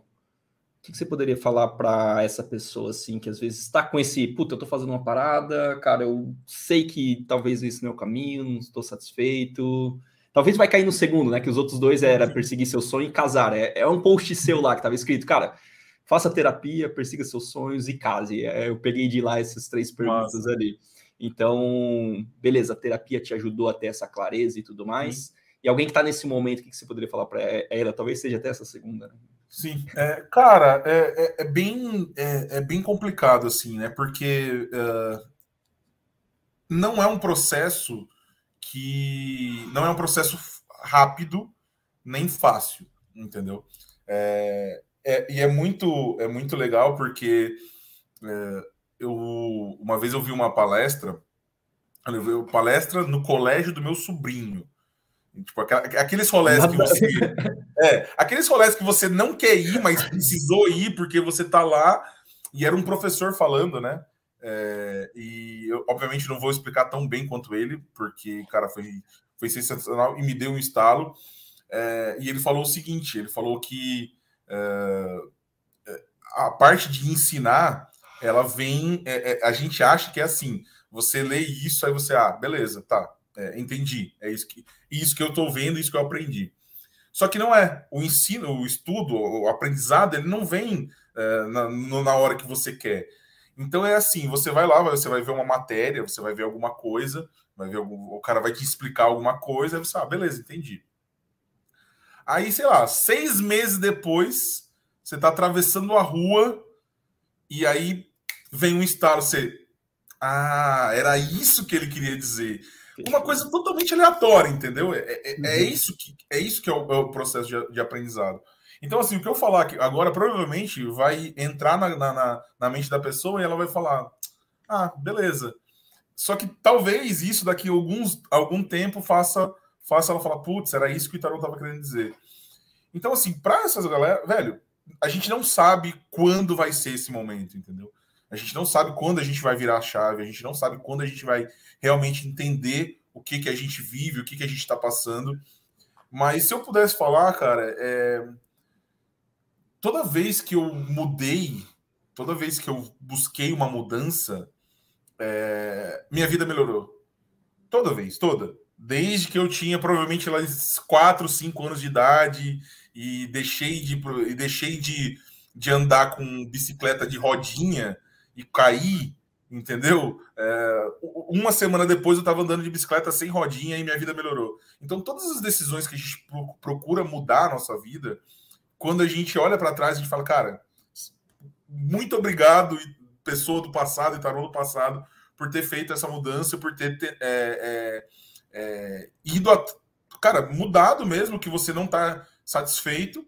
O que, você poderia falar para essa pessoa, assim, que às vezes está com esse, puta, eu tô fazendo uma parada, cara, eu sei que talvez esse não é o caminho, não estou satisfeito. Talvez vai cair no segundo, né? Que os outros dois era perseguir seu sonho e casar. É, é um post seu lá que estava escrito, cara, faça terapia, persiga seus sonhos e case. É, eu peguei de lá essas três perguntas Nossa. ali. Então, beleza, a terapia te ajudou a ter essa clareza e tudo mais. Sim. E alguém que está nesse momento, o que você poderia falar para ela? Talvez seja até essa segunda, né? Sim, é, cara, é, é, é bem, é, é, bem complicado, assim, né? Porque uh, não é um processo que. Não é um processo rápido nem fácil, entendeu? É, é, e é muito, é muito legal porque é, eu uma vez eu vi uma palestra, eu vi uma palestra no colégio do meu sobrinho. Tipo, aqueles rolés que você. É, aqueles rolés que você não quer ir, mas precisou ir porque você tá lá. E era um professor falando, né? É, e eu, obviamente, não vou explicar tão bem quanto ele, porque, cara, foi, foi sensacional e me deu um estalo. É, e ele falou o seguinte: ele falou que a parte de ensinar, ela vem. É, é, a gente acha que é assim: você lê isso, aí você, ah, beleza, tá, entendi, é isso que isso que eu estou vendo, isso que eu aprendi. Só que não é. O ensino, o estudo, o aprendizado, ele não vem é, na, na hora que você quer. Então é assim, você vai lá, você vai ver uma matéria, você vai ver alguma coisa, vai ver algum, o cara vai te explicar alguma coisa, aí você, ah, beleza, entendi. Aí, sei lá, seis meses depois, você está atravessando a rua e aí vem um estalo, você, ah, era isso que ele queria dizer. Uma coisa totalmente aleatória, entendeu? É, é, é uhum. é isso que é isso que é o, é o processo de, de, aprendizado. Então, assim, o que eu falar aqui agora provavelmente vai entrar na, na, na mente da pessoa e ela vai falar: ah, beleza. Só que talvez isso daqui a alguns, algum tempo faça, faça ela falar: putz, era isso que o Tarot estava querendo dizer. Então, assim, para essas galera, velho, a gente não sabe quando vai ser esse momento, entendeu? A gente não sabe quando a gente vai virar a chave, a gente não sabe quando a gente vai realmente entender o que, que a gente vive, o que, que a gente está passando. Mas se eu pudesse falar, cara, é... toda vez que eu mudei, toda vez que eu busquei uma mudança, é... minha vida melhorou. Toda vez, toda. Desde que eu tinha provavelmente lá 4, 5 anos de idade e deixei de, e deixei de, de andar com bicicleta de rodinha e cair entendeu? É, uma semana depois eu estava andando de bicicleta sem rodinha e minha vida melhorou. Então, todas as decisões que a gente procura mudar a nossa vida, quando a gente olha para trás, a gente fala, cara, muito obrigado, pessoa do passado e tarô do passado, por ter feito essa mudança, por ter, ter é, é, é, ido, a, cara, mudado mesmo, que você não está satisfeito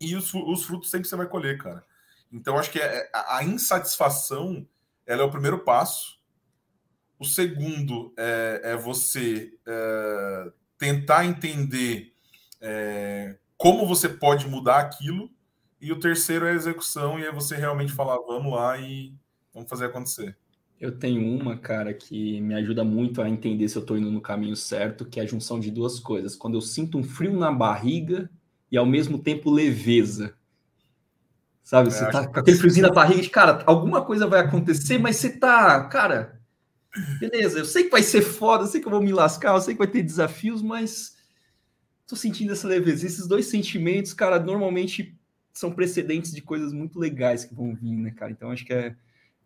e os, os frutos sempre você vai colher, cara. Então, acho que é, a insatisfação ela é o primeiro passo. O segundo é, é você é, tentar entender é, como você pode mudar aquilo. E o terceiro é a execução, e é você realmente falar, vamos lá e vamos fazer acontecer. Eu tenho uma, cara, que me ajuda muito a entender se eu tô indo no caminho certo, que é a junção de duas coisas. Quando eu sinto um frio na barriga e ao mesmo tempo leveza. Sabe, é, você tá com aquele friozinho na barriga de, cara, alguma coisa vai acontecer, mas você tá, cara, beleza, eu sei que vai ser foda, eu sei que eu vou me lascar, eu sei que vai ter desafios, mas tô sentindo essa leveza. Esses dois sentimentos, cara, normalmente são precedentes de coisas muito legais que vão vir, né, cara? Então acho que é,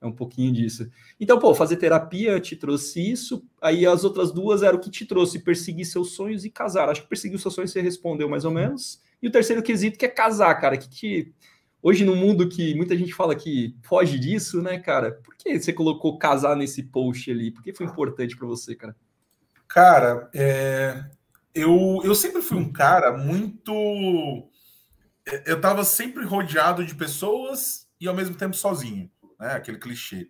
é um pouquinho disso. Então, pô, fazer terapia te trouxe isso, aí as outras duas eram o que te trouxe perseguir seus sonhos e casar. Acho que perseguir seus sonhos você respondeu mais ou menos. E o terceiro quesito que é casar, cara, que, hoje no mundo que muita gente fala que foge disso, né, cara? Por que você colocou casar nesse post ali? Por que foi importante para você, cara? Cara, é... eu, eu sempre fui um cara muito eu estava sempre rodeado de pessoas e ao mesmo tempo sozinho, né? Aquele clichê.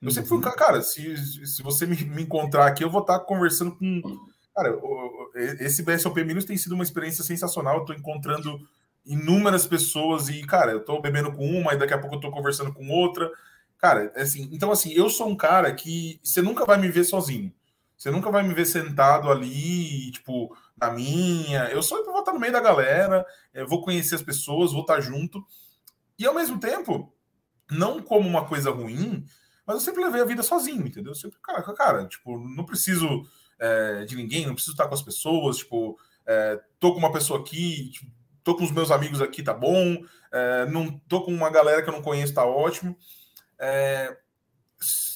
Eu uhum. sempre fui um uhum. cara, se, se você me, me encontrar aqui, eu vou estar conversando com. Cara, esse BSOP Minus tem sido uma experiência sensacional. Eu tô encontrando inúmeras pessoas e, cara, eu tô bebendo com uma e daqui a pouco eu tô conversando com outra. Cara, assim, então assim, eu sou um cara que você nunca vai me ver sozinho. Você nunca vai me ver sentado ali, tipo, na minha. Eu só vou estar no meio da galera, vou conhecer as pessoas, vou estar junto. E ao mesmo tempo, não como uma coisa ruim, mas eu sempre levei a vida sozinho, entendeu? Sempre, cara, cara, tipo, não preciso é, de ninguém, não preciso estar com as pessoas, tipo, é, tô com uma pessoa aqui, tipo, tô com os meus amigos aqui, tá bom, é, não tô com uma galera que eu não conheço, tá ótimo. É,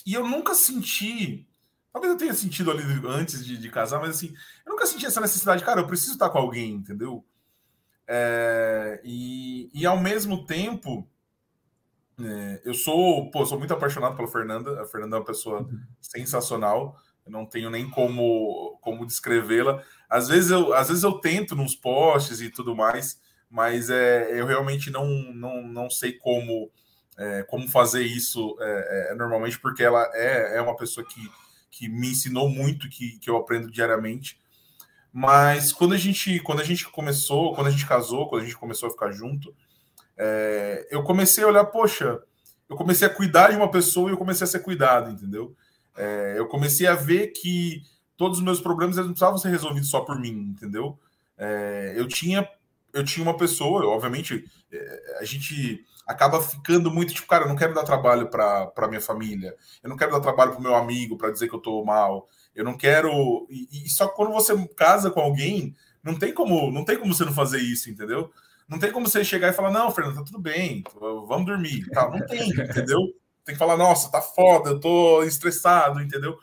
e eu nunca senti Talvez eu tenha sentido ali antes de, de, casar, mas assim, eu nunca senti essa necessidade, cara, eu preciso estar com alguém, entendeu? É, e, e ao mesmo tempo, é, eu sou, pô, sou muito apaixonado pela Fernanda. A Fernanda é uma pessoa uhum. sensacional. Eu não tenho nem como, como descrevê-la. Às vezes eu, às vezes eu tento nos posts e tudo mais, mas é, eu realmente não, não, não sei como, é, como fazer isso é, é normalmente, porque ela é, é uma pessoa que que me ensinou muito, que, que eu aprendo diariamente. Mas quando a gente quando a gente começou, quando a gente casou, quando a gente começou a ficar junto, é, eu comecei a olhar, poxa, eu comecei a cuidar de uma pessoa e eu comecei a ser cuidado, entendeu? É, eu comecei a ver que todos os meus problemas eles não precisavam ser resolvidos só por mim, entendeu? É, eu tinha eu tinha uma pessoa, obviamente, é, a gente acaba ficando muito tipo, cara, eu não quero dar trabalho para minha família, eu não quero dar trabalho para meu amigo para dizer que eu tô mal, eu não quero. E, e, só quando você casa com alguém, não tem como, não tem como você não fazer isso, entendeu? Não tem como você chegar e falar, não, Fernando, tá tudo bem, vamos dormir. Tá, não tem, entendeu? Tem que falar, nossa, tá foda, eu tô estressado, entendeu?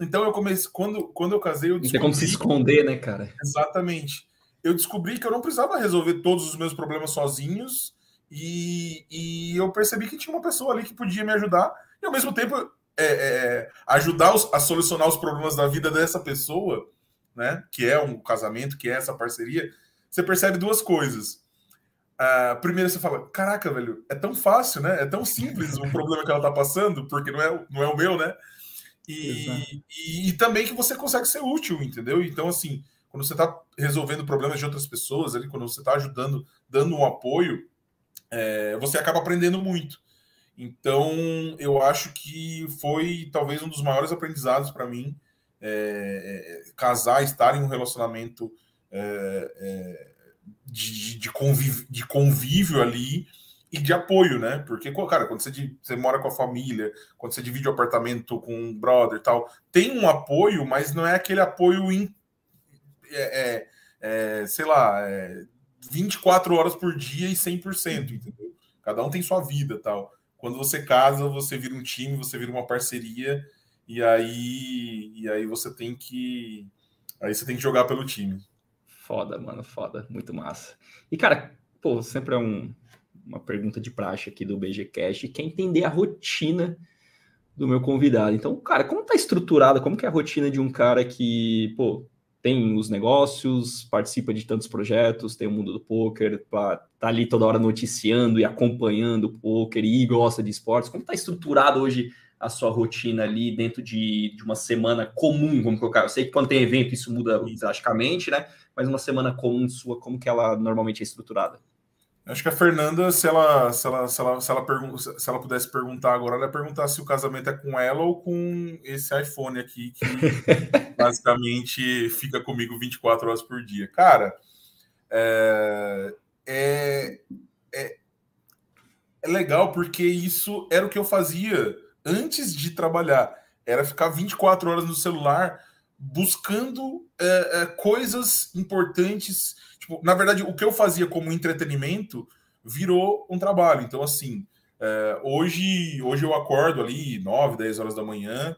Então eu comecei, quando, quando eu casei, eu descobri... Tem como se esconder, né, cara? Exatamente. Eu descobri que eu não precisava resolver todos os meus problemas sozinhos e, e eu percebi que tinha uma pessoa ali que podia me ajudar e ao mesmo tempo é, é, ajudar os, a solucionar os problemas da vida dessa pessoa, né? Que é um casamento, que é essa parceria. Você percebe duas coisas. Uh, primeiro você fala, caraca, velho, é tão fácil, né? É tão simples o problema que ela tá passando, porque não é, não é o meu, né? E, e, e, também que você consegue ser útil, entendeu? Então, assim, quando você está resolvendo problemas de outras pessoas, ali, quando você está ajudando, dando um apoio, é, você acaba aprendendo muito. Então, eu acho que foi talvez um dos maiores aprendizados para mim é, é, casar, estar em um relacionamento é, é, de, de, convívio, de convívio ali e de apoio, né? Porque, cara, quando você, você mora com a família, quando você divide o apartamento com um brother e tal, tem um apoio, mas não é aquele apoio, in, é, é, sei lá, 24 horas por dia e 100%, entendeu? Cada um tem sua vida tal. Quando você casa, você vira um time, você vira uma parceria, e aí, e aí você tem que. Aí você tem que jogar pelo time. Foda, mano, foda. Muito massa. E, cara, pô, sempre é um, uma pergunta de praxe aqui do BGCast, que é entender a rotina do meu convidado. Então, cara, como tá estruturada, como que é a rotina de um cara que, pô, tem os negócios, participa de tantos projetos, tem o mundo do poker, tá ali toda hora noticiando e acompanhando o poker e gosta de esportes. Como está estruturado hoje a sua rotina ali dentro de, de uma semana comum, vamos colocar? Eu sei que quando tem evento isso muda drasticamente, né? Mas uma semana comum sua, como que ela normalmente é estruturada? Acho que a Fernanda, se ela, se ela, se ela, se ela, pergun se ela pudesse perguntar agora, ela ia perguntar se o casamento é com ela ou com esse iPhone aqui, que basicamente fica comigo 24 horas por dia. Cara, é, é, é, é legal porque isso era o que eu fazia antes de trabalhar. Era ficar 24 horas no celular buscando é, é, coisas importantes Tipo, na verdade, o que eu fazia como entretenimento virou um trabalho. Então, assim, é, hoje, hoje eu acordo ali 9, 10 horas da manhã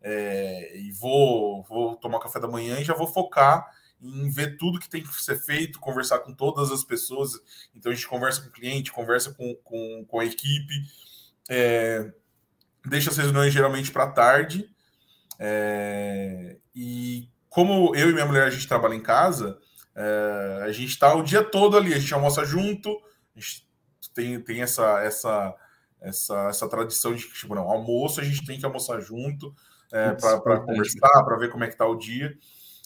é, e vou, vou tomar café da manhã e já vou focar em ver tudo que tem que ser feito, conversar com todas as pessoas. Então, a gente conversa com o cliente, conversa com, com, com a equipe, é, deixa as reuniões geralmente para tarde. É, e como eu e minha mulher a gente trabalha em casa, é, a gente está o dia todo ali, a gente almoça junto, a gente tem, tem essa, essa, essa, essa tradição de que, tipo, não, almoço a gente tem que almoçar junto é, para conversar, para ver como é que está o dia.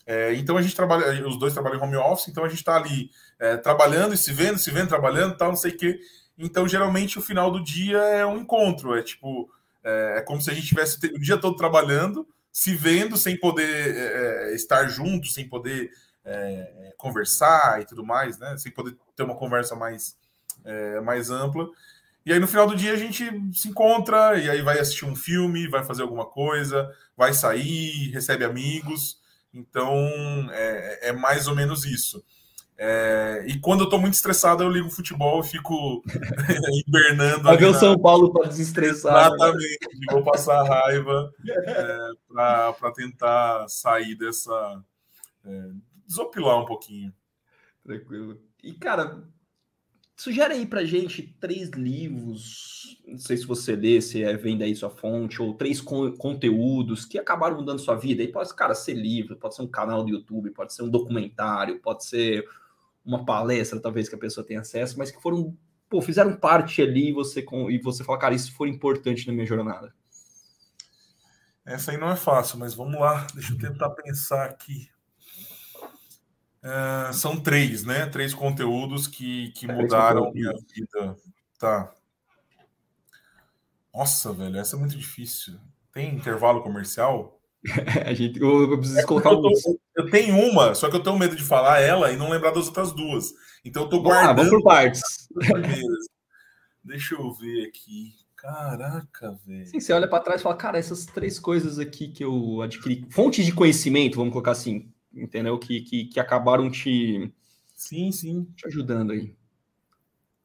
É, então a gente trabalha, os dois trabalham em home office, então a gente está ali é, trabalhando e se vendo, se vendo, trabalhando, tal, não sei o quê. Então, geralmente, o final do dia é um encontro, é tipo, é, é como se a gente tivesse o dia todo trabalhando, se vendo, sem poder é, é, estar junto, sem poder é, conversar e tudo mais, né? Sem poder ter uma conversa mais, é, mais ampla. E aí no final do dia a gente se encontra e aí vai assistir um filme, vai fazer alguma coisa, vai sair, recebe amigos. Então é, é mais ou menos isso. É, e quando eu tô muito estressado, eu ligo futebol e fico hibernando. Vai ver o São Paulo para desestressar. Né? Exatamente, né? vou passar raiva é, para tentar sair dessa, é, desopilar um pouquinho. Tranquilo. E, cara, sugere aí pra gente três livros, não sei se você lê, se é, vem daí sua fonte, ou três con conteúdos que acabaram mudando sua vida. E pode, cara, ser livro, pode ser um canal do YouTube, pode ser um documentário, pode ser uma palestra, talvez, que a pessoa tenha acesso, mas que foram, pô, fizeram parte ali e você, com, e você fala, cara, isso foi importante na minha jornada. Essa aí não é fácil, mas vamos lá, deixa eu tentar pensar aqui. Uh, são três, né? Três conteúdos que, que mudaram minha vida. Tá. Nossa, velho, essa é muito difícil. Tem intervalo comercial? a gente, eu, eu preciso é colocar eu, tô, eu, tenho uma, só que eu tenho medo de falar ela e não lembrar das outras duas. Então eu tô guardando. Ah, vamos por partes. Deixa eu ver aqui. Caraca, velho. Sim, você olha para trás e fala, cara, essas três coisas aqui que eu adquiri, fonte de conhecimento, vamos colocar assim, entendeu? Que, que, que acabaram te. Sim, sim. Te ajudando aí.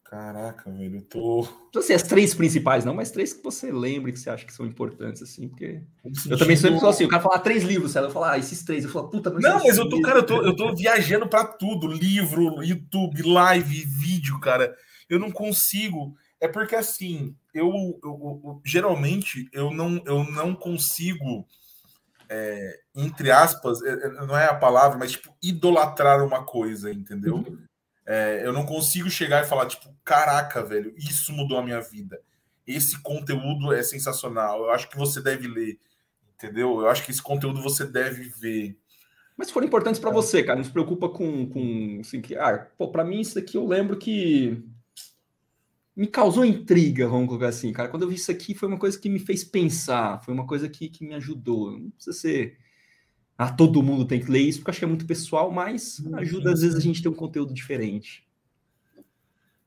Caraca, velho, eu tô. Não sei as três principais, não, mas três que você lembre que você acha que são importantes, assim, porque. Eu também sou assim, o cara fala ah, três livros, eu falo, ah, esses três. Eu falo, puta, mas. Não, mas eu tô, cara, eu tô, eu tô viajando para tudo: livro, YouTube, live, vídeo, cara. Eu não consigo. É porque assim, eu, eu, eu geralmente eu não, eu não consigo é, entre aspas, é, é, não é a palavra, mas tipo, idolatrar uma coisa, entendeu? Uhum. É, eu não consigo chegar e falar, tipo, caraca, velho, isso mudou a minha vida. Esse conteúdo é sensacional. Eu acho que você deve ler, entendeu? Eu acho que esse conteúdo você deve ver. Mas foram importantes para é. você, cara. Não se preocupa com, com assim, que, ah, pô, para mim isso aqui eu lembro que me causou intriga, vamos colocar assim, cara. Quando eu vi isso aqui, foi uma coisa que me fez pensar, foi uma coisa que, que me ajudou. Não precisa ser. Ah, todo mundo tem que ler isso, porque acho que é muito pessoal, mas ajuda às vezes a gente ter um conteúdo diferente.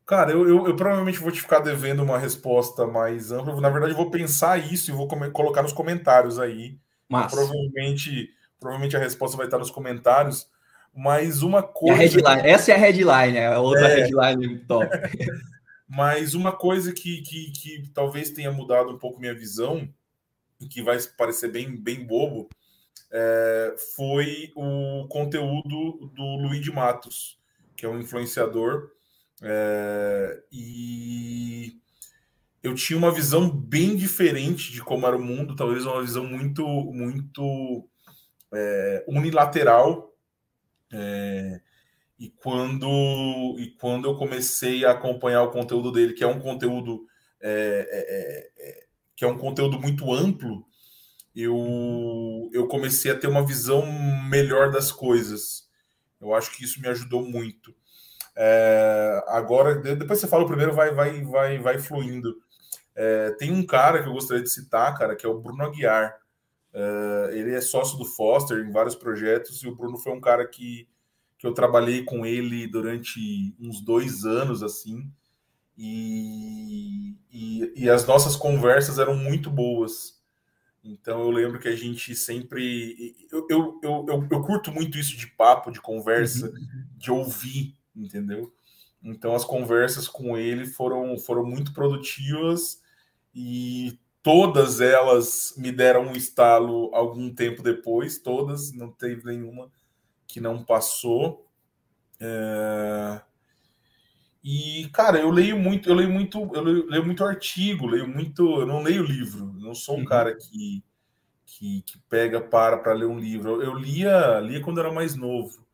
Cara, eu, eu, eu, provavelmente vou te ficar devendo uma resposta mais ampla. Na verdade, eu vou pensar isso e vou colocar nos comentários aí. Mas provavelmente, provavelmente a resposta vai estar nos comentários. Mas uma coisa. Headline, essa é a headline, é a outra é. headline top. Mas uma coisa que, que, que talvez tenha mudado um pouco minha visão, e que vai parecer bem, bem bobo, é, foi o conteúdo do Luiz de Matos, que é um influenciador. É, e eu tinha uma visão bem diferente de como era o mundo, talvez uma visão muito, muito é, unilateral. É, e quando, e quando eu comecei a acompanhar o conteúdo dele, que é um conteúdo é, é, que é um conteúdo muito amplo, eu, eu comecei a ter uma visão melhor das coisas. Eu acho que isso me ajudou muito. É, agora, depois você fala o primeiro, vai, vai, vai, vai fluindo. É, tem um cara que eu gostaria de citar, cara, que é o Bruno Aguiar. É, ele é sócio do Foster em vários projetos e o Bruno foi um cara que, que eu trabalhei com ele durante uns dois anos, assim, e, e, e as nossas conversas eram muito boas. Então eu lembro que a gente sempre. Eu, eu, eu, eu, eu curto muito isso de papo, de conversa, uhum. uhum. de ouvir, entendeu? Então as conversas com ele foram, foram muito produtivas e todas elas me deram um estalo algum tempo depois, todas, não teve nenhuma que não passou. É... E, cara, eu leio muito, eu leio muito, eu leio, leio, muito artigo, leio muito, eu não leio livro, não sou um uhum. cara que, que, que pega para para ler um livro. Eu, lia, lia quando era mais novo,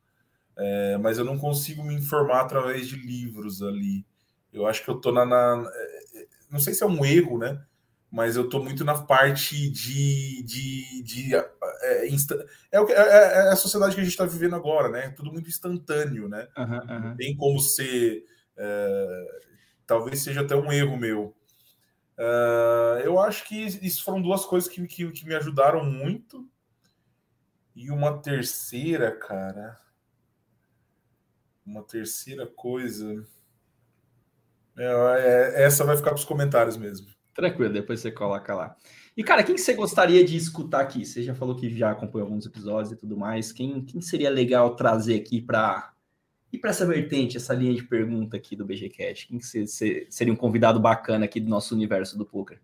é, mas eu não consigo me informar através de livros ali. Eu acho que eu tô na, na é, não sei se é um erro, né? Mas eu tô muito na parte de, de, de é, insta... é, é, é, a sociedade que a gente está vivendo agora, né? Tudo muito instantâneo, né? Uhum, uhum. Tem como ser talvez seja até um erro meu. É, eu acho que isso foram duas coisas que, que, que me ajudaram muito. E uma terceira, cara. Uma terceira coisa. É, é, essa vai ficar para os comentários mesmo. Tranquilo, depois você coloca lá. E, cara, quem que você gostaria de escutar aqui? Você já falou que já acompanhou alguns episódios e tudo mais. Quem, quem seria legal trazer aqui para e para essa vertente, essa linha de pergunta aqui do BGCast, quem que você, seria um convidado bacana aqui do nosso universo do poker?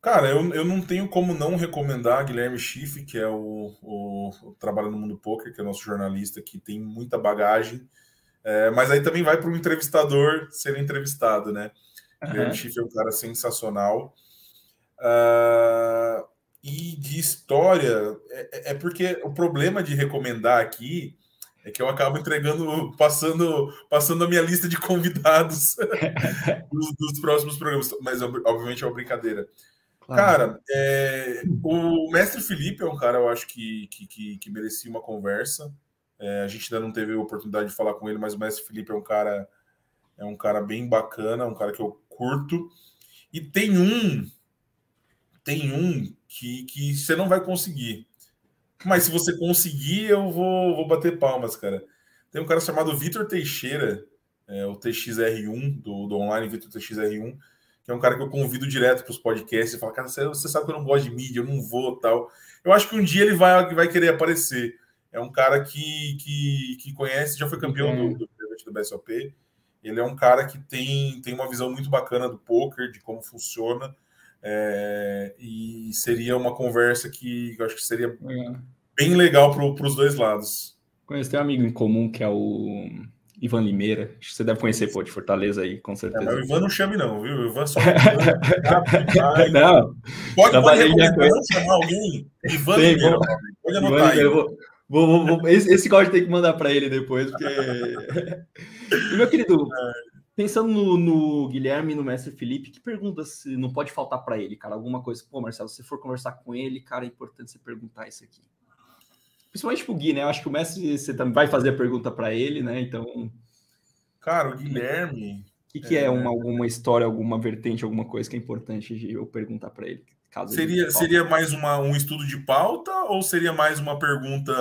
Cara, eu, eu não tenho como não recomendar Guilherme Schiff, que é o, o, o trabalho no mundo poker, que é nosso jornalista, que tem muita bagagem. É, mas aí também vai para o entrevistador ser entrevistado, né? Uhum. Guilherme Schiff é um cara sensacional. Uh, e de história, é, é, porque o problema de recomendar aqui é que eu acabo entregando, passando, passando a minha lista de convidados dos, dos, próximos programas. Mas, obviamente, é uma brincadeira. Claro. Cara, é, o mestre Felipe é um cara, eu acho que, que, que, que merecia uma conversa. É, a gente ainda não teve a oportunidade de falar com ele, mas o mestre Felipe é um cara é um cara bem bacana, um cara que eu curto. E tem um, tem um que, que você não vai conseguir. Mas se você conseguir, eu vou, vou bater palmas, cara. Tem um cara chamado Vitor Teixeira, é, o TXR1, do, do online Vitor TXR1, que é um cara que eu convido direto para os podcasts e fala, cara, você, sabe que eu não gosto de mídia, eu não vou tal. Eu acho que um dia ele vai, vai querer aparecer. É um cara que, que, que conhece, já foi campeão uhum. do, do, do BSOP. Ele é um cara que tem, tem uma visão muito bacana do poker, de como funciona. É, e seria uma conversa que eu acho que seria é. Bem legal para os dois lados. Conheço tem um amigo em comum que é o Ivan Limeira. Você deve conhecer, pô, de Fortaleza aí, com certeza. É, o Ivan não chame, não, viu? O Ivan só. não. Pode, pode chamar alguém? Ivan Sim, Limeira, vou... pode anotar aí. Vou... Vou, vou, vou, esse, esse código tem que mandar para ele depois, porque. meu querido, é. Pensando no, no, Guilherme e no mestre Felipe, que pergunta se não pode faltar para ele, cara? Alguma coisa. Pô, Marcelo, se você for conversar com ele, cara, é importante você perguntar isso aqui. Principalmente pro Gui, né? Eu acho que o mestre você também vai fazer a pergunta para ele, né? Então. Cara, o Guilherme. O que, que é, é uma, alguma história, alguma vertente, alguma coisa que é importante eu perguntar para ele? seria, seria mais uma, um estudo de pauta ou seria mais uma pergunta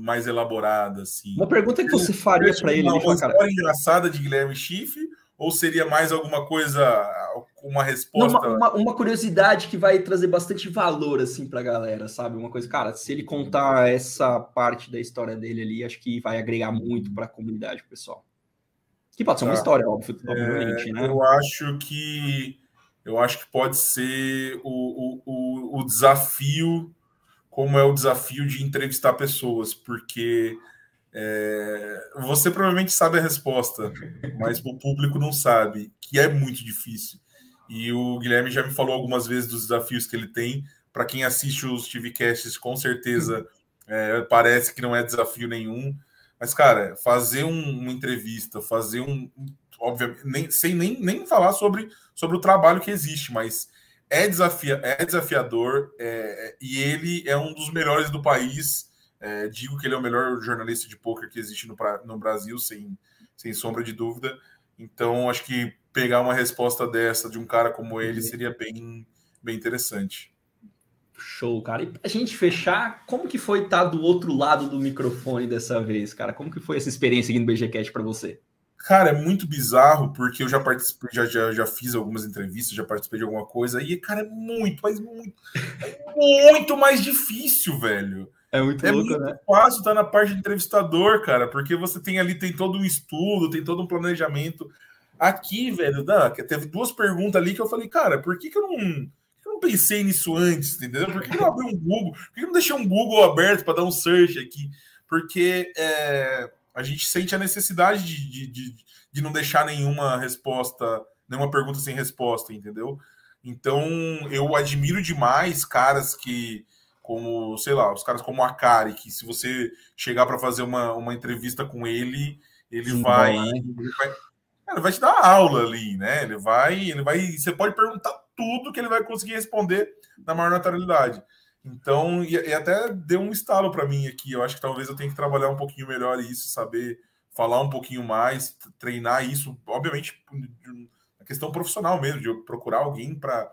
mais elaborada? Assim? Uma pergunta que você faria para ele. Uma, uma história cara... engraçada de Guilherme Schiff ou seria mais alguma coisa uma resposta? Uma, uma, uma, curiosidade que vai trazer bastante valor assim para a galera, sabe? Uma coisa, cara, se ele contar essa parte da história dele ali, acho que vai agregar muito para a comunidade, pessoal. Que pode ser uma tá. história, óbvio, obviamente, é, né? Eu acho que eu acho que pode ser o, o, o desafio, como é o desafio de entrevistar pessoas, porque é, você provavelmente sabe a resposta, mas o público não sabe, que é muito difícil. E o Guilherme já me falou algumas vezes dos desafios que ele tem. Para quem assiste os TVcasts, com certeza é, parece que não é desafio nenhum. Mas, cara, fazer um, uma entrevista, fazer um, obviamente, nem, sem nem, nem falar sobre, sobre o trabalho que existe, mas é, desafia, é desafiador é, e ele é um dos melhores do país É, digo que ele é o melhor jornalista de poker que existe no, no Brasil, sem, sem sombra de dúvida. Então, acho que pegar uma resposta dessa de um cara como ele uhum. seria bem, bem interessante. Show, cara. E pra gente fechar, como que foi estar do outro lado do microfone dessa vez, cara? Como que foi essa experiência aqui no BGCast para você? Cara, é muito bizarro, porque eu já participei, já, já, já fiz algumas entrevistas, já participei de alguma coisa, e, cara, é muito, mas muito, é muito mais difícil, velho. É muito é louco, muito né? fácil estar na parte de entrevistador, cara, porque você tem ali, tem todo um estudo, tem todo um planejamento. Aqui, velho, não, teve duas perguntas ali que eu falei, cara, por que, que eu não, eu não pensei nisso antes, entendeu? Por que, que eu não abri um Google? Por que eu não deixei um Google aberto para dar um search aqui? Porque é, a gente sente a necessidade de, de, de, de, não deixar nenhuma resposta, nenhuma pergunta sem resposta, entendeu? Então, eu admiro demais caras que, como, sei lá, os caras como a Kari, que se você chegar para fazer uma, uma entrevista com ele, ele Sim, vai, né? ele vai ele vai te dar aula ali, né? Ele vai, ele vai, você pode perguntar tudo que ele vai conseguir responder na maior naturalidade. Então, e, e até deu um estalo para mim aqui. Eu acho que talvez eu tenha que trabalhar um pouquinho melhor isso, saber falar um pouquinho mais, treinar isso, obviamente, a questão profissional mesmo, de eu procurar alguém para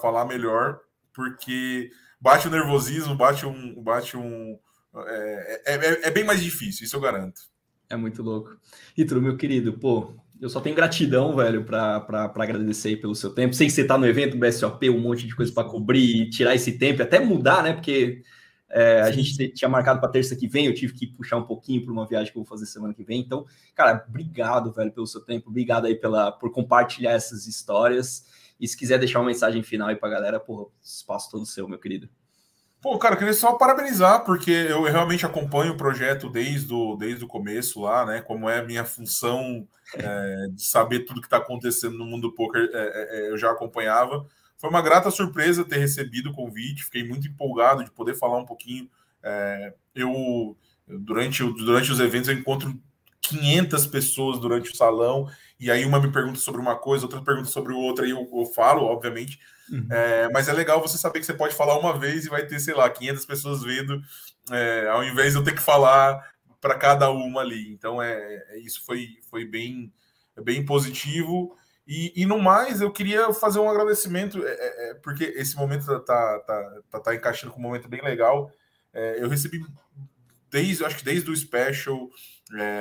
falar melhor, porque bate o nervosismo, bate um. Bate um é, é, é, é bem mais difícil, isso eu garanto. É muito louco. Ítalo, meu querido, pô, eu só tenho gratidão, velho, para agradecer pelo seu tempo. Sei que você tá no evento BSOP, um monte de coisa para cobrir, tirar esse tempo, até mudar, né? Porque é, a gente tinha marcado para terça que vem, eu tive que puxar um pouquinho para uma viagem que eu vou fazer semana que vem. Então, cara, obrigado, velho, pelo seu tempo. Obrigado aí pela, por compartilhar essas histórias. E se quiser deixar uma mensagem final aí para a galera, porra, espaço todo seu, meu querido. Pô, cara, eu queria só parabenizar, porque eu realmente acompanho o projeto desde o, desde o começo lá, né? Como é a minha função é, de saber tudo que está acontecendo no mundo do poker, é, é, é, eu já acompanhava. Foi uma grata surpresa ter recebido o convite, fiquei muito empolgado de poder falar um pouquinho. É, eu, durante, durante os eventos, eu encontro 500 pessoas durante o salão, e aí uma me pergunta sobre uma coisa, outra pergunta sobre outra, e eu, eu falo, obviamente. Uhum. É, mas é legal você saber que você pode falar uma vez e vai ter, sei lá, 500 pessoas vendo, é, ao invés de eu ter que falar para cada uma ali. Então, é, é, isso foi, foi bem, bem positivo. E, e no mais, eu queria fazer um agradecimento, é, é, é porque esse momento está tá, tá, tá, encaixando com um momento bem legal. eu recebi desde, acho que desde o Special,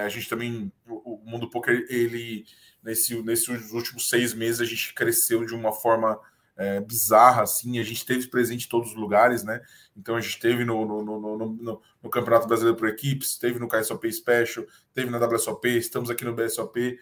a gente também, o, o Mundo Poker, ele, nesse, nesses últimos seis meses, a gente cresceu de uma forma é, bizarra, assim, a gente teve presente em todos os lugares, né? Então a gente teve no, no, no, no, no Campeonato Brasileiro por Equipes, teve no KSOP Special, teve na WSOP, estamos aqui no BSOP.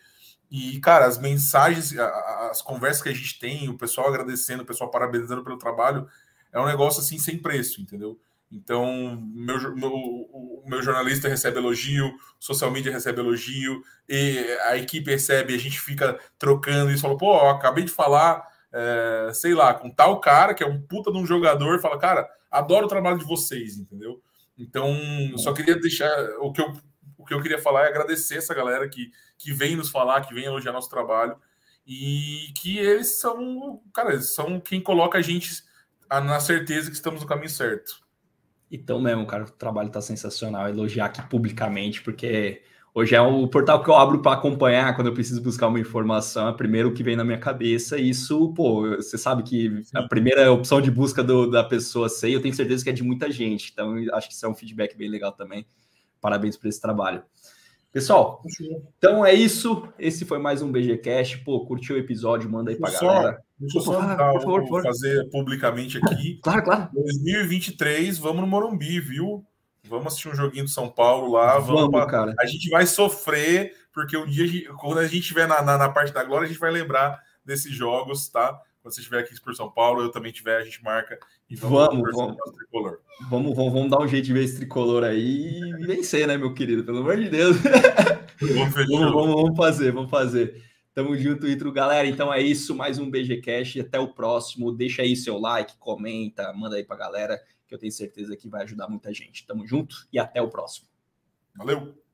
E, cara, as mensagens, as conversas que a gente tem, o pessoal agradecendo, o pessoal parabenizando pelo trabalho, é um negócio assim sem preço, entendeu? Então, meu, meu, o meu jornalista recebe elogio, social media recebe elogio, e a equipe recebe, a gente fica trocando e fala, pô, acabei de falar é, sei lá, com tal cara que é um puta de um jogador, fala, cara, adoro o trabalho de vocês, entendeu? Então, só queria deixar o que eu, o que eu queria falar é agradecer essa galera que, que vem nos falar, que vem elogiar nosso trabalho e que eles são, cara, eles são quem coloca a gente na certeza que estamos no caminho certo. Então mesmo, cara, o trabalho tá sensacional. Elogiar aqui publicamente, porque Hoje é o portal que eu abro para acompanhar quando eu preciso buscar uma informação, é primeiro que vem na minha cabeça. E isso, pô, você sabe que a primeira opção de busca do, da pessoa sei, eu tenho certeza que é de muita gente. Então, acho que isso é um feedback bem legal também. Parabéns por esse trabalho. Pessoal, então é isso. Esse foi mais um BGCast. Pô, curtiu o episódio? Manda aí para galera. Deixa eu só dar, por favor, por fazer publicamente aqui. claro, claro. 2023, vamos no Morumbi, viu? Vamos assistir um joguinho do São Paulo lá. Vamos, vamos pra... cara. A gente vai sofrer, porque um dia, quando a gente estiver na, na, na, parte da glória, a gente vai lembrar desses jogos, tá? Quando você estiver aqui por São Paulo, eu também tiver, a gente marca e vamos, vamos, vamos. Tricolor. Vamos, vamos, vamos dar um jeito de ver esse tricolor aí e vencer, né, meu querido? Pelo amor de Deus. Vamos, vamos, vamos, vamos fazer, vamos fazer. Tamo junto, Itro. Galera, então é isso. Mais um BG Cash. Até o próximo. Deixa aí seu like, comenta, manda aí pra galera que eu tenho certeza que vai ajudar muita gente. Tamo junto e até o próximo. Valeu!